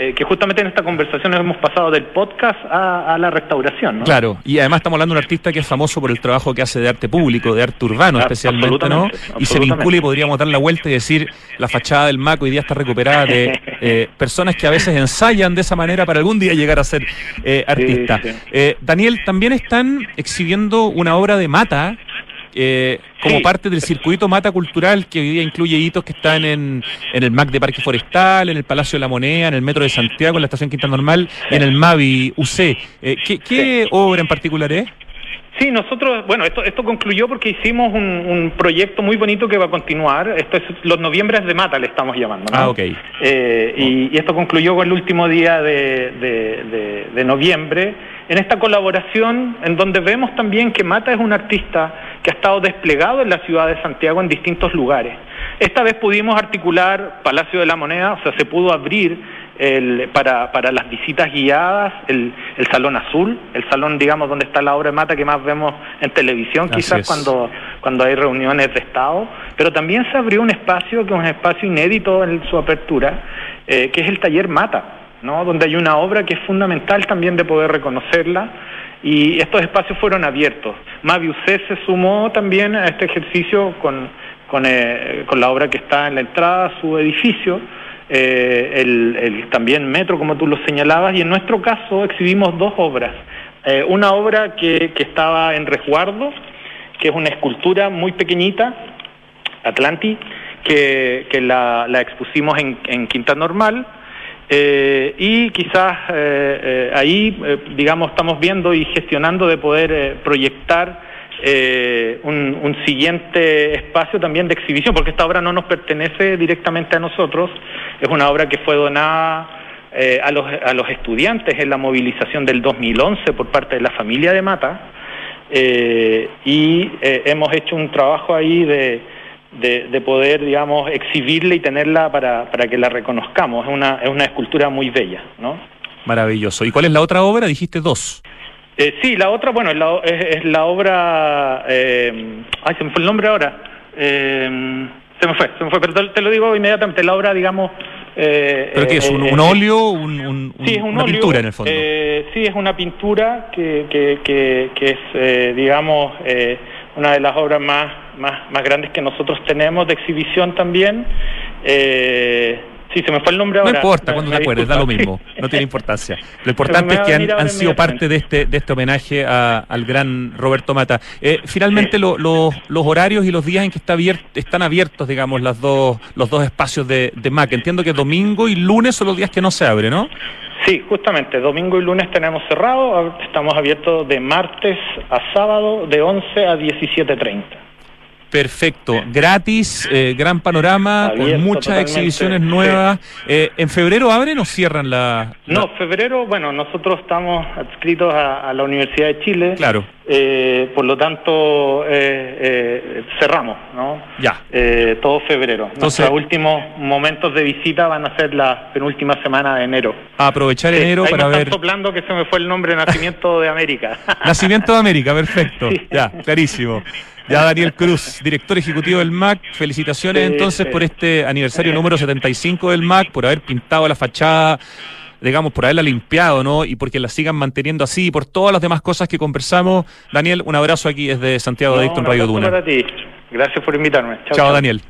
eh, que justamente en esta conversación hemos pasado del podcast a, la restauración. ¿no? Claro, y además estamos hablando de un artista que es famoso por el trabajo que hace de arte público, de arte urbano especialmente, ¿no? Y se vincula y podríamos dar la vuelta y decir, la fachada del MAC hoy día está recuperada de eh, personas que a veces ensayan de esa manera para algún día llegar a ser eh, artista. Daniel, también están exhibiendo una obra de Mata, eh, como parte del circuito Mata Cultural que hoy día incluye hitos que están en, en el MAC de Parque Forestal, en el Palacio de la Moneda, en el Metro de Santiago, en la Estación Quinta Normal y en el MAVI UC. Eh, ¿qué, obra en particular es? Sí, nosotros, bueno, esto, esto concluyó porque hicimos un, proyecto muy bonito que va a continuar. Esto es los noviembres de Mata, le estamos llamando. Ah, ok. Eh, y, esto concluyó con el último día de, de, noviembre, en esta colaboración en donde vemos también que Mata es un artista que ha estado desplegado en la ciudad de Santiago en distintos lugares. Esta vez pudimos articular Palacio de la Moneda, o sea, se pudo abrir el, para, para las visitas guiadas, el, el, Salón Azul, el salón, digamos, donde está la obra de Mata que más vemos en televisión, quizás cuando, cuando hay reuniones de Estado, pero también se abrió un espacio que es un espacio inédito en su apertura, eh, que es el taller Mata, ¿no? donde hay una obra que es fundamental también de poder reconocerla, y estos espacios fueron abiertos. Mavi C se sumó también a este ejercicio con, con, eh, con la obra que está en la entrada a su edificio, eh, el, también metro, como tú lo señalabas, y en nuestro caso exhibimos dos obras. Eh, una obra que, que, estaba en resguardo, que es una escultura muy pequeñita, Atlanti, que, que la, la, expusimos en Quinta Normal. Eh, y quizás ahí, digamos, estamos viendo y gestionando de poder proyectar eh, un, siguiente espacio también de exhibición, porque esta obra no nos pertenece directamente a nosotros, es una obra que fue donada eh, a, los, a los estudiantes en la movilización del 2011 por parte de la familia de Mata, eh, y hemos hecho un trabajo ahí de, de, poder, digamos, exhibirla y tenerla para, para que la reconozcamos. Es una, es una escultura muy bella, ¿no? Maravilloso. ¿Y cuál es la otra obra? Dijiste dos. Eh, sí, la otra, bueno, es la, es, la obra... Eh, ay, se me fue el nombre ahora. Eh, se me fue, se me fue, pero te, lo digo inmediatamente. La obra, digamos... Eh, ¿Pero qué es? ¿Un, un óleo? Un, sí, es una pintura en el fondo. sí, es una pintura que, que, que, que es, digamos, una de las obras más, más, más grandes que nosotros tenemos de exhibición también. Eh, Sí, se me fue el nombre ahora. No importa, cuando te acuerdes, da lo mismo, no tiene importancia. Lo importante es que han, sido parte de este, de este homenaje al gran Roberto Mata. Eh, finalmente, los horarios y los días en que está están abiertos, digamos, las dos, los dos espacios de, de MAC. Entiendo que domingo y lunes son los días que no se abre, ¿no? Sí, justamente, domingo y lunes tenemos cerrado, estamos abiertos de martes a sábado de 11 a 17.30. Perfecto, gratis, eh, gran panorama, con muchas exhibiciones nuevas. Eh, ¿En febrero abren o cierran la, No, febrero, bueno, nosotros estamos adscritos a, la Universidad de Chile. Claro. Eh, por lo tanto, cerramos, ¿no? Ya. todo febrero. Entonces, Nuestros últimos momentos de visita van a ser la penúltima semana de enero. A aprovechar enero para ver. soplando que se me fue el nombre Nacimiento de América. Nacimiento de América, perfecto. Ya, clarísimo. Ya Daniel Cruz, director ejecutivo del MAC, felicitaciones entonces por este aniversario número 75 del MAC, por haber pintado la fachada, digamos, por haberla limpiado, ¿no? Y porque la sigan manteniendo así, y por todas las demás cosas que conversamos. Daniel, un abrazo aquí desde Santiago de Dicto en Radio Duna. Para ti. Gracias por invitarme. Chao, chao, Daniel.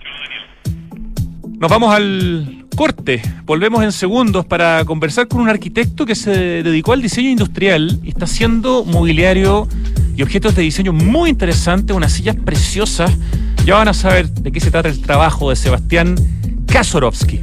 Nos vamos al corte. Volvemos en segundos para conversar con un arquitecto que se dedicó al diseño industrial y está haciendo mobiliario y objetos de diseño muy interesantes, unas sillas preciosas. Ya van a saber de qué se trata el trabajo de Sebastián Kazorovsky.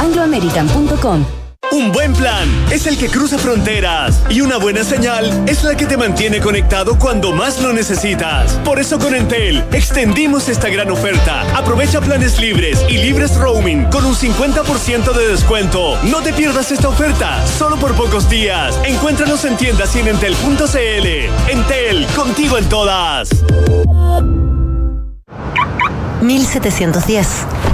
angloamerican.com. Un buen plan es el que cruza fronteras y una buena señal es la que te mantiene conectado cuando más lo necesitas. Por eso con Entel extendimos esta gran oferta. Aprovecha planes libres y libres roaming con un 50% de descuento. No te pierdas esta oferta, solo por pocos días. Encuéntranos en tiendas y en entel.cl. Entel, contigo en todas. 1710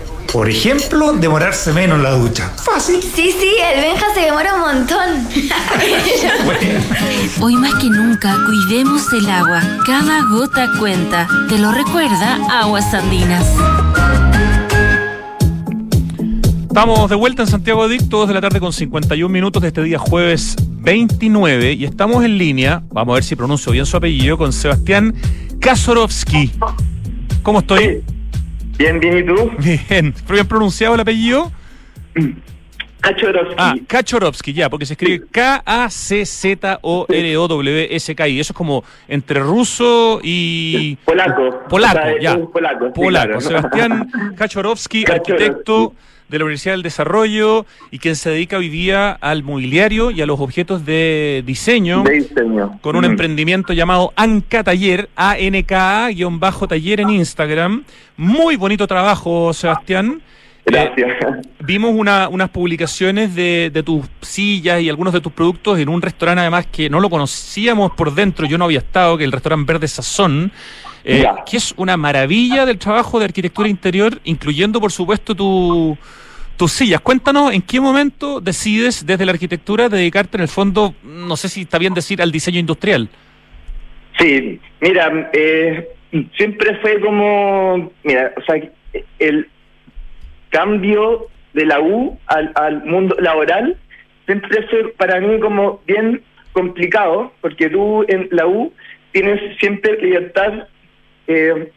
Por ejemplo, demorarse menos en la ducha. Fácil. Sí, sí, el Benja se demora un montón. Hoy más que nunca, cuidemos el agua. Cada gota cuenta. Te lo recuerda Aguas Andinas. Estamos de vuelta en Santiago Dic, todos de la tarde con 51 minutos de este día jueves 29 y estamos en línea, vamos a ver si pronuncio bien su apellido, con Sebastián Kazorovsky. ¿Cómo estoy? Bien, bien, ¿y tú? Bien. ¿Bien pronunciado el apellido? Kachorovsky. Ah, Kachorovsky, ya, porque se escribe K-A-C-Z-O-R-O-W-S-K-I. Eso es como entre ruso y... Polaco. Polaco, O sea, ya. polaco, sí, Polaco. claro. Sebastián Kachorovsky. arquitecto de la Universidad del Desarrollo y quien se dedica hoy día al mobiliario y a los objetos de diseño. De diseño. con un Mm. emprendimiento llamado Anka Taller, A-N-K-A-Taller en Instagram. Muy bonito trabajo, Sebastián. Gracias. Eh, vimos una- unas publicaciones de, de tus sillas y algunos de tus productos en un restaurante además que no lo conocíamos por dentro, yo no había estado, que es el restaurante Verde Sazón, eh, que es una maravilla del trabajo de arquitectura interior, incluyendo por supuesto tu, tus sillas. Cuéntanos en qué momento decides desde la arquitectura dedicarte en el fondo, no sé si está bien decir, al diseño industrial. Sí, mira, eh, siempre fue como, mira, o sea, el cambio de la U al, al mundo laboral siempre fue para mí como bien complicado, porque tú en la U tienes siempre libertad eh,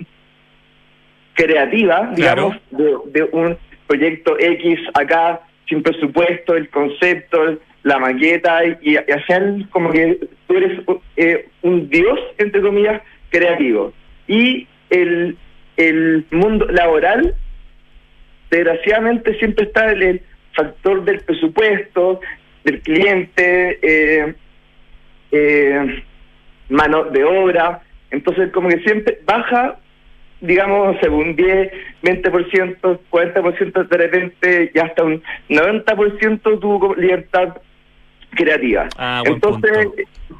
creativa, digamos, de, de un proyecto X acá, sin presupuesto, el concepto, la maqueta, y, y hacer como que tú eres eh, un dios, entre comillas, creativo. Y el, el mundo laboral, desgraciadamente, siempre está el, el factor del presupuesto, del cliente, eh, eh, mano de obra. Entonces, como que siempre baja, digamos, según 10, 20%, 40%, de repente, y hasta un 90% tu libertad creativa. Ah, Entonces,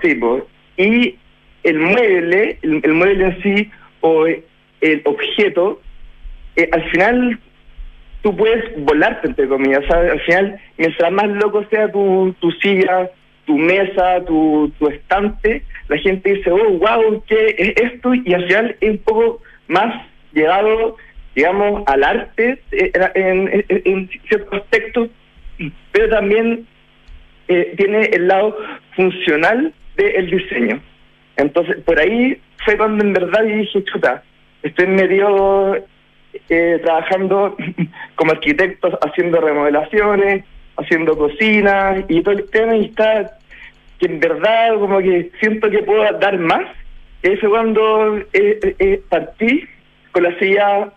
sí, pues, y el mueble, el, el mueble en sí, o el objeto, eh, al final tú puedes volarte, entre comillas. ¿sabes? Al final, mientras más loco sea tu, tu silla, tu mesa, tu, tu estante, la gente dice, oh, wow, ¿qué es esto? Y al final es un poco más llegado, digamos, al arte eh, en, en, en ciertos aspectos, pero también eh, tiene el lado funcional del diseño. Entonces, por ahí fue cuando en verdad dije, chuta, estoy medio eh, trabajando como arquitecto, haciendo remodelaciones, haciendo cocinas y todo el tema, y está que en verdad como que siento que puedo dar más. Ese cuando eh, eh, eh, partí con la silla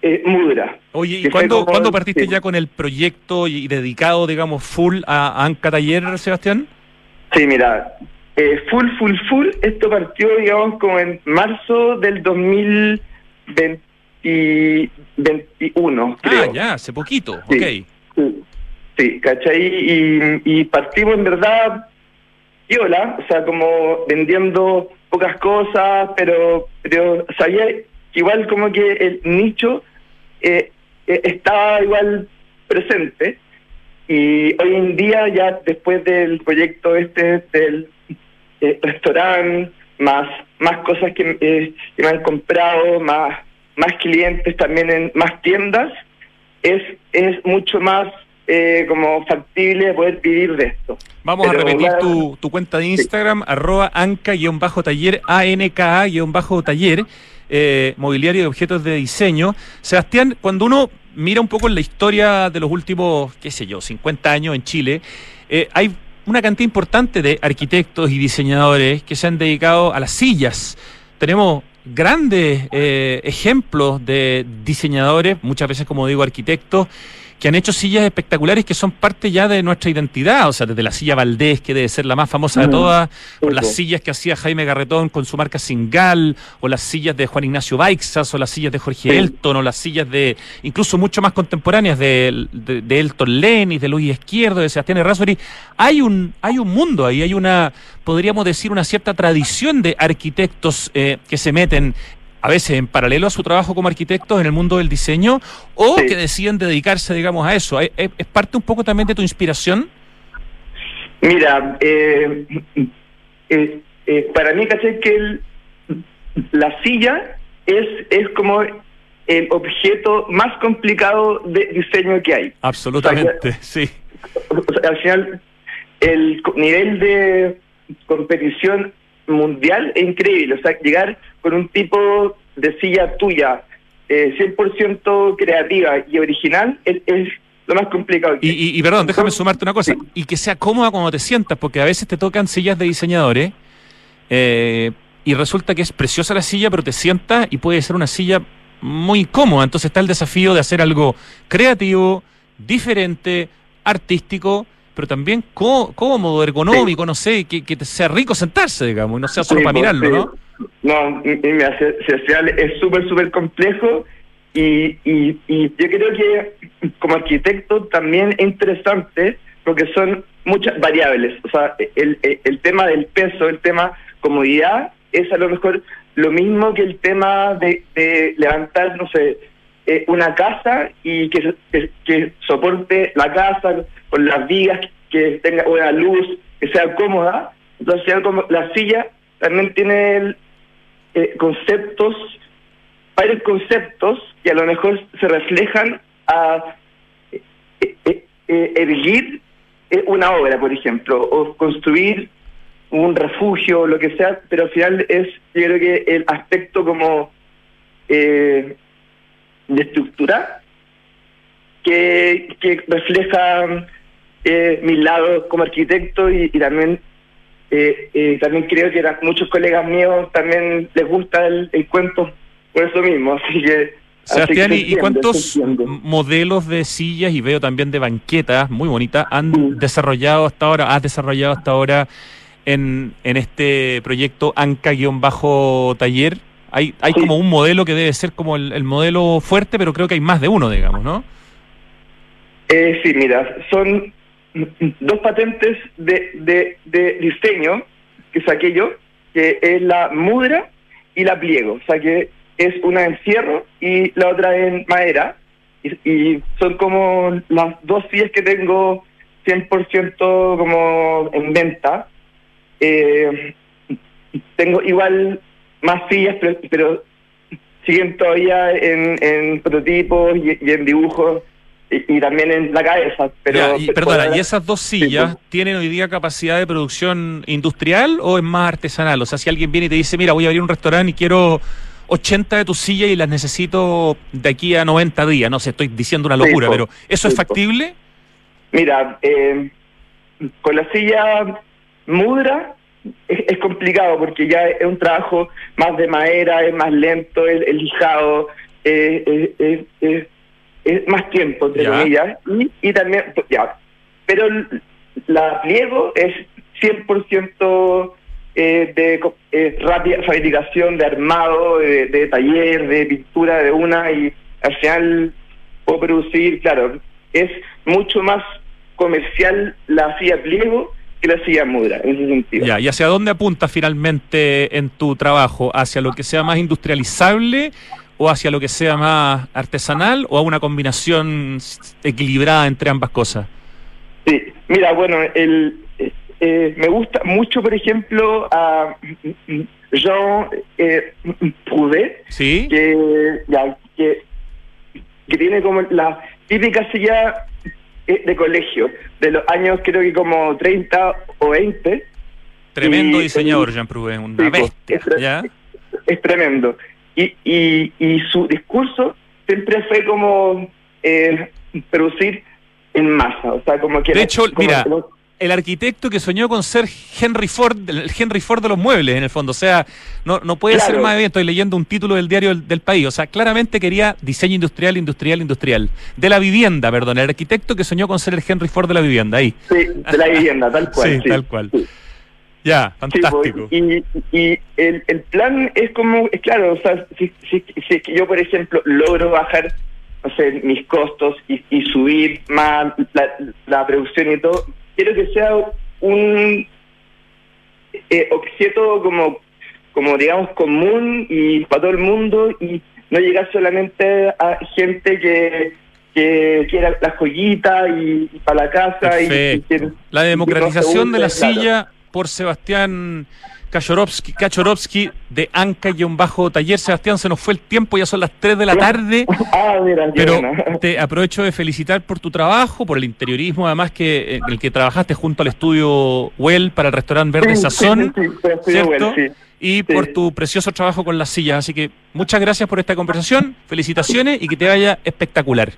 eh, Mudra. Oye, ¿y cuándo, como- ¿cuándo partiste sí. ya con el proyecto y, dedicado, digamos, full a, a Anca Taller, Sebastián? Sí, mira, eh, full, full, full, esto partió, digamos, como en marzo del 2021, creo. Ah, ya, hace poquito, Sí. ok. Sí, sí, ¿cachai? Y, y partimos en verdad viola, o sea, como vendiendo pocas cosas, pero, pero sabía que igual como que el nicho eh, eh, estaba igual presente. Y hoy en día, ya después del proyecto este del eh, restaurante, más, más cosas que, eh, que me han comprado, más, más clientes también en más tiendas, es, es mucho más eh, como factible poder vivir de esto. Vamos a repetir tu, tu cuenta de Instagram, arroba anca-taller, A-N-K-A-taller, eh, mobiliario y objetos de diseño. Sebastián, cuando uno mira un poco en la historia de los últimos, qué sé yo, 50 años en Chile, eh, hay una cantidad importante de arquitectos y diseñadores que se han dedicado a las sillas. Tenemos grandes eh, ejemplos de diseñadores, muchas veces como digo arquitectos, que han hecho sillas espectaculares que son parte ya de nuestra identidad, o sea, desde la silla Valdés, que debe ser la más famosa de Mm. todas, por las sillas que hacía Jaime Garretón con su marca Singal, o las sillas de Juan Ignacio Baixas, o las sillas de Jorge. Elton, o las sillas de, incluso mucho más contemporáneas, de, de, de Elton Lenis, de Luis Izquierdo, de Sebastián Errázuriz. Hay un, hay un mundo ahí, hay una, podríamos decir, una cierta tradición de arquitectos eh, que se meten a veces en paralelo a su trabajo como arquitectos en el mundo del diseño o que deciden dedicarse, digamos, a eso. ¿Es, parte un poco también de tu inspiración? Mira, eh, eh, eh, para mí, caché que el- la silla es, es como el objeto más complicado de diseño que hay. Absolutamente, sí. O sea, al final, el nivel de competición mundial es increíble. O sea, llegar con un tipo de silla tuya, eh, 100% creativa y original, es, es lo más complicado. Y, y- y perdón, déjame sumarte una cosa. Y que sea cómoda cuando te sientas, porque a veces te tocan sillas de diseñadores eh, y resulta que es preciosa la silla, pero te sientas y puede ser una silla muy cómoda. Entonces está el desafío de hacer algo creativo, diferente, artístico, pero también có- cómodo, ergonómico, no sé, que, que sea rico sentarse, digamos, y no sea solo Sí, para mirarlo, sí. ¿no? No, mira, se- es súper, súper complejo y, y, yo creo que como arquitecto también es interesante porque son muchas variables. O sea, el, el, tema del peso, el tema comodidad, es a lo mejor lo mismo que el tema de, levantar, no sé, eh, una casa y que, que, soporte la casa con las vigas, que tenga buena luz, que sea cómoda. Entonces, como la silla también tiene el, eh, conceptos, varios conceptos que a lo mejor se reflejan a eh, eh, eh, eh, una obra, por ejemplo, o construir un refugio, lo que sea, pero al final es, yo creo que el aspecto como eh, de estructura que, que refleja eh, mi lado como arquitecto y también eh, eh, también creo que a muchos colegas míos también les gusta el, el cuento por eso mismo, así que... así que Sebastián, se ¿y- ¿y entiende, cuántos modelos de sillas y veo también de banquetas muy bonitas han desarrollado hasta ahora, has desarrollado hasta ahora en, en este proyecto Anca-taller? Hay, hay como un modelo que debe ser como el, el modelo fuerte, pero creo que hay más de uno, digamos, ¿no? Eh, sí, mira, son dos patentes de, de, diseño que saqué yo, que es la mudra y la pliego. O sea, que es una en fierro y la otra en madera. Y, son como las dos sillas que tengo 100% como en venta. Eh, tengo igual más sillas, pero, pero siguen todavía en, en prototipos y en dibujos y, y también en la cabeza. Pero, Ya, y, pero perdona, ¿y esas dos sillas tienen hoy día capacidad de producción industrial o es más artesanal? O sea, si alguien viene y te dice, mira, voy a abrir un restaurante y quiero 80 de tus sillas y las necesito de aquí a 90 días, no sé, estoy diciendo una Sí, locura, po. pero ¿eso es Sí, po. factible? Mira, eh, con la silla mudra es, es complicado porque ya es un trabajo más de madera, es más lento el, el lijado, eh, eh, eh, eh, más tiempo, entre Ya. comillas, y, y también, pues, ya, pero la pliego es 100% eh, de eh, rápida fabricación, de armado, de, de taller, de pintura de una, y al final puedo producir, claro, es mucho más comercial la silla pliego que la silla mudra, en ese sentido. Ya, ¿y hacia dónde apuntas finalmente en tu trabajo? ¿Hacia lo que sea más industrializable o hacia lo que sea más artesanal o a una combinación equilibrada entre ambas cosas? Sí, mira, bueno, el, eh, me gusta mucho, por ejemplo, a Jean eh, Proudet, ¿Sí? que, ya, que, que tiene como la típica silla eh, de colegio, de los años creo que como 30 o 20. Tremendo Y- diseñador, Jean Prouvé, Sí, una bestia, es ¿ya? Es tremendo. Y, y, y su discurso siempre fue como eh, producir en masa, o sea, como que... De hecho, como mira, el arquitecto que soñó con ser Henry Ford, el Henry Ford de los muebles, en el fondo. O sea, no, no puede Claro. ser más bien. Estoy leyendo un título del diario del, del país. O sea, claramente quería diseño industrial, industrial, industrial. De la vivienda, perdón. El arquitecto que soñó con ser el Henry Ford de la vivienda. Ahí. Sí, de la vivienda, tal cual. Sí, sí. tal cual. Sí. Ya, Sí, fantástico. pues, y, y el, el plan es como, es claro, o sea, si, si, si es que yo, por ejemplo, logro bajar, no sé, mis costos y, y subir más la, la producción y todo, quiero que sea un eh, objeto como, como, digamos, común y para todo el mundo y no llegar solamente a gente que que quiera la joyita y, y para la casa y- y, La y democratización de la use, claro. Por Sebastián Kaczorowski de Anca-Taller. Sebastián, se nos fue el tiempo, ya son las 3 de la tarde. Ah, mira, Pero buena. te aprovecho de felicitar por tu trabajo, por el interiorismo, además que en el que trabajaste junto al estudio Well para el restaurante Verde Sí, Sazón, sí, sí, ¿cierto? Well, y por tu precioso trabajo con las sillas. Así que muchas gracias por esta conversación, felicitaciones y que te vaya espectacular.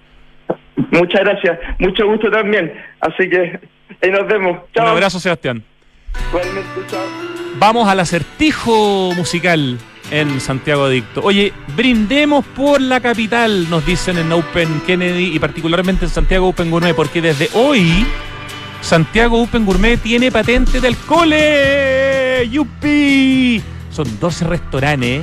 Muchas gracias, mucho gusto también. Así que ahí nos vemos. Chao. Un abrazo, Sebastián. Vamos al acertijo musical en Santiago Adicto. Oye, brindemos por la capital, nos dicen en Open Kennedy y particularmente en Santiago Open Gourmet, porque desde hoy Santiago Open Gourmet tiene patente del cole. ¡Yupi! Son 12 restaurantes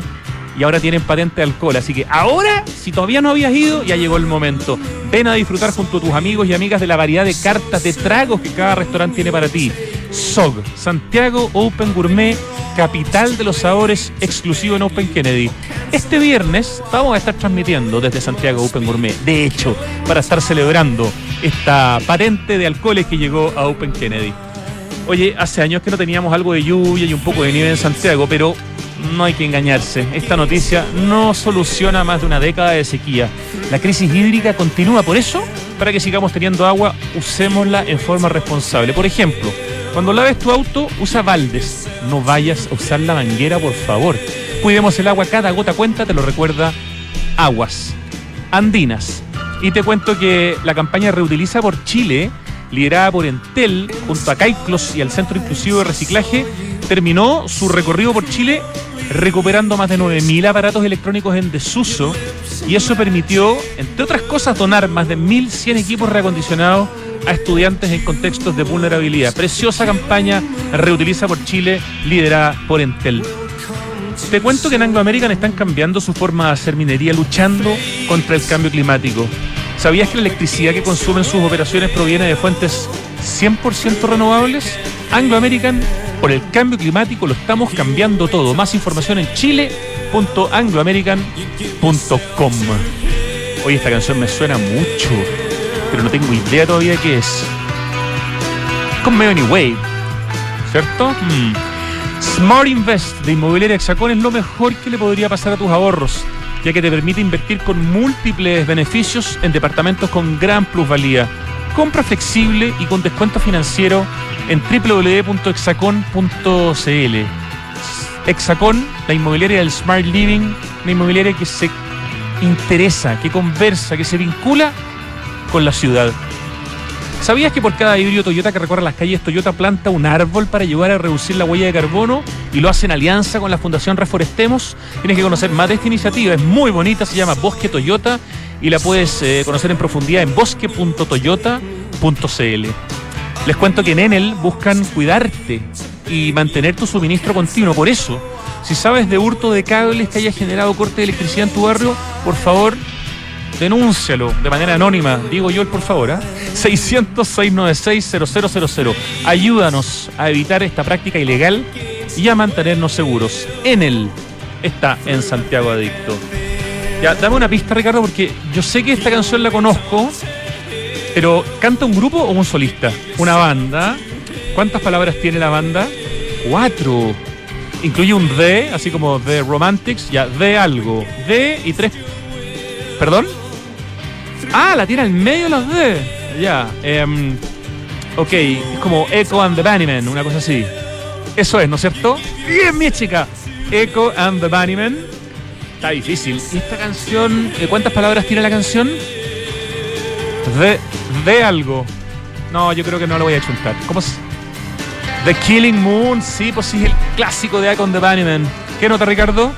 y ahora tienen patente de alcohol. Así que ahora, si todavía no habías ido, ya llegó el momento. Ven a disfrutar junto a tus amigos y amigas de la variedad de cartas de tragos que cada restaurante tiene para ti. SOG, Santiago Open Gourmet, capital de los sabores, exclusivo en Open Kennedy. Este viernes vamos a estar transmitiendo desde Santiago Open Gourmet. De hecho, para estar celebrando esta patente de alcoholes que llegó a Open Kennedy. Oye, hace años que no teníamos algo de lluvia y un poco de nieve en Santiago, pero no hay que engañarse. Esta noticia no soluciona más de una década de sequía. La crisis hídrica continúa. Por eso, para que sigamos teniendo agua, usémosla en forma responsable. Por ejemplo, cuando laves tu auto, usa baldes. No vayas a usar la manguera, por favor. Cuidemos el agua, cada gota cuenta, te lo recuerda Aguas Andinas. Y te cuento que la campaña Reutiliza por Chile, liderada por Entel, junto a Caiclos y al Centro Inclusivo de Reciclaje, terminó su recorrido por Chile recuperando más de 9.000 aparatos electrónicos en desuso y eso permitió, entre otras cosas, donar más de 1.100 equipos reacondicionados a estudiantes en contextos de vulnerabilidad. Preciosa campaña Reutiliza por Chile, liderada por Entel. Te cuento que en Anglo American están cambiando su forma de hacer minería luchando contra el cambio climático. ¿Sabías que la electricidad que consumen sus operaciones proviene de fuentes 100% renovables? Anglo American, por el cambio climático lo estamos cambiando todo. Más información en chile.angloamerican.com. Oye, esta canción me suena mucho, pero no tengo idea todavía qué es. Con Wave, ¿cierto? Mm. Smart Invest de Inmobiliaria Hexacón es lo mejor que le podría pasar a tus ahorros, ya que te permite invertir con múltiples beneficios en departamentos con gran plusvalía. Compra flexible y con descuento financiero en www.hexacon.cl. Hexacón, la inmobiliaria del Smart Living, una inmobiliaria que se interesa, que conversa, que se vincula con la ciudad. ¿Sabías que por cada híbrido Toyota que recorre las calles, Toyota planta un árbol para ayudar a reducir la huella de carbono y lo hace en alianza con la Fundación Reforestemos? Tienes que conocer más de esta iniciativa, es muy bonita, se llama Bosque Toyota y la puedes eh, conocer en profundidad en bosque.toyota.cl. Les cuento que en Enel buscan cuidarte y mantener tu suministro continuo. Por eso, si sabes de hurto de cables que haya generado corte de electricidad en tu barrio, por favor, denúncialo de manera anónima. Digo yo el por favor, ¿ah? 600-696-0000. Ayúdanos a evitar esta práctica ilegal y a mantenernos seguros. Enel está en Santiago Adicto. Ya, dame una pista, Ricardo, porque yo sé que esta canción la conozco, pero ¿canta un grupo o un solista? Una banda. ¿Cuántas palabras tiene la banda? Cuatro. Incluye un de, así como The Romantics, ya, de algo. De y tres. ¿Perdón? Ah, la tiene al medio de las D. Ya. em, ok, es como Echo and the Bunnymen, una cosa así. Eso es, ¿no es cierto? Bien, mi chica. Echo and the Bunnymen. Está difícil. ¿Y esta canción, eh, cuántas palabras tiene la canción? De, de algo. No, yo creo que no lo voy a chuntar. ¿Cómo es? The Killing Moon, sí, pues sí, el clásico de and the Bunnymen. ¿Qué nota, Ricardo?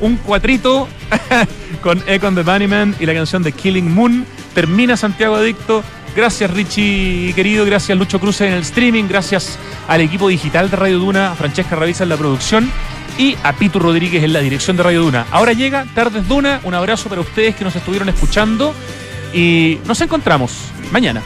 Un cuatrito con Echo and the Bunnymen y la canción The Killing Moon. Termina Santiago Adicto. Gracias Richie querido, gracias Lucho Cruz en el streaming, gracias al equipo digital de Radio Duna, a Francesca Ravisa en la producción y a Pitu Rodríguez en la dirección de Radio Duna. Ahora llega Tardes Duna, un abrazo para ustedes que nos estuvieron escuchando y nos encontramos mañana.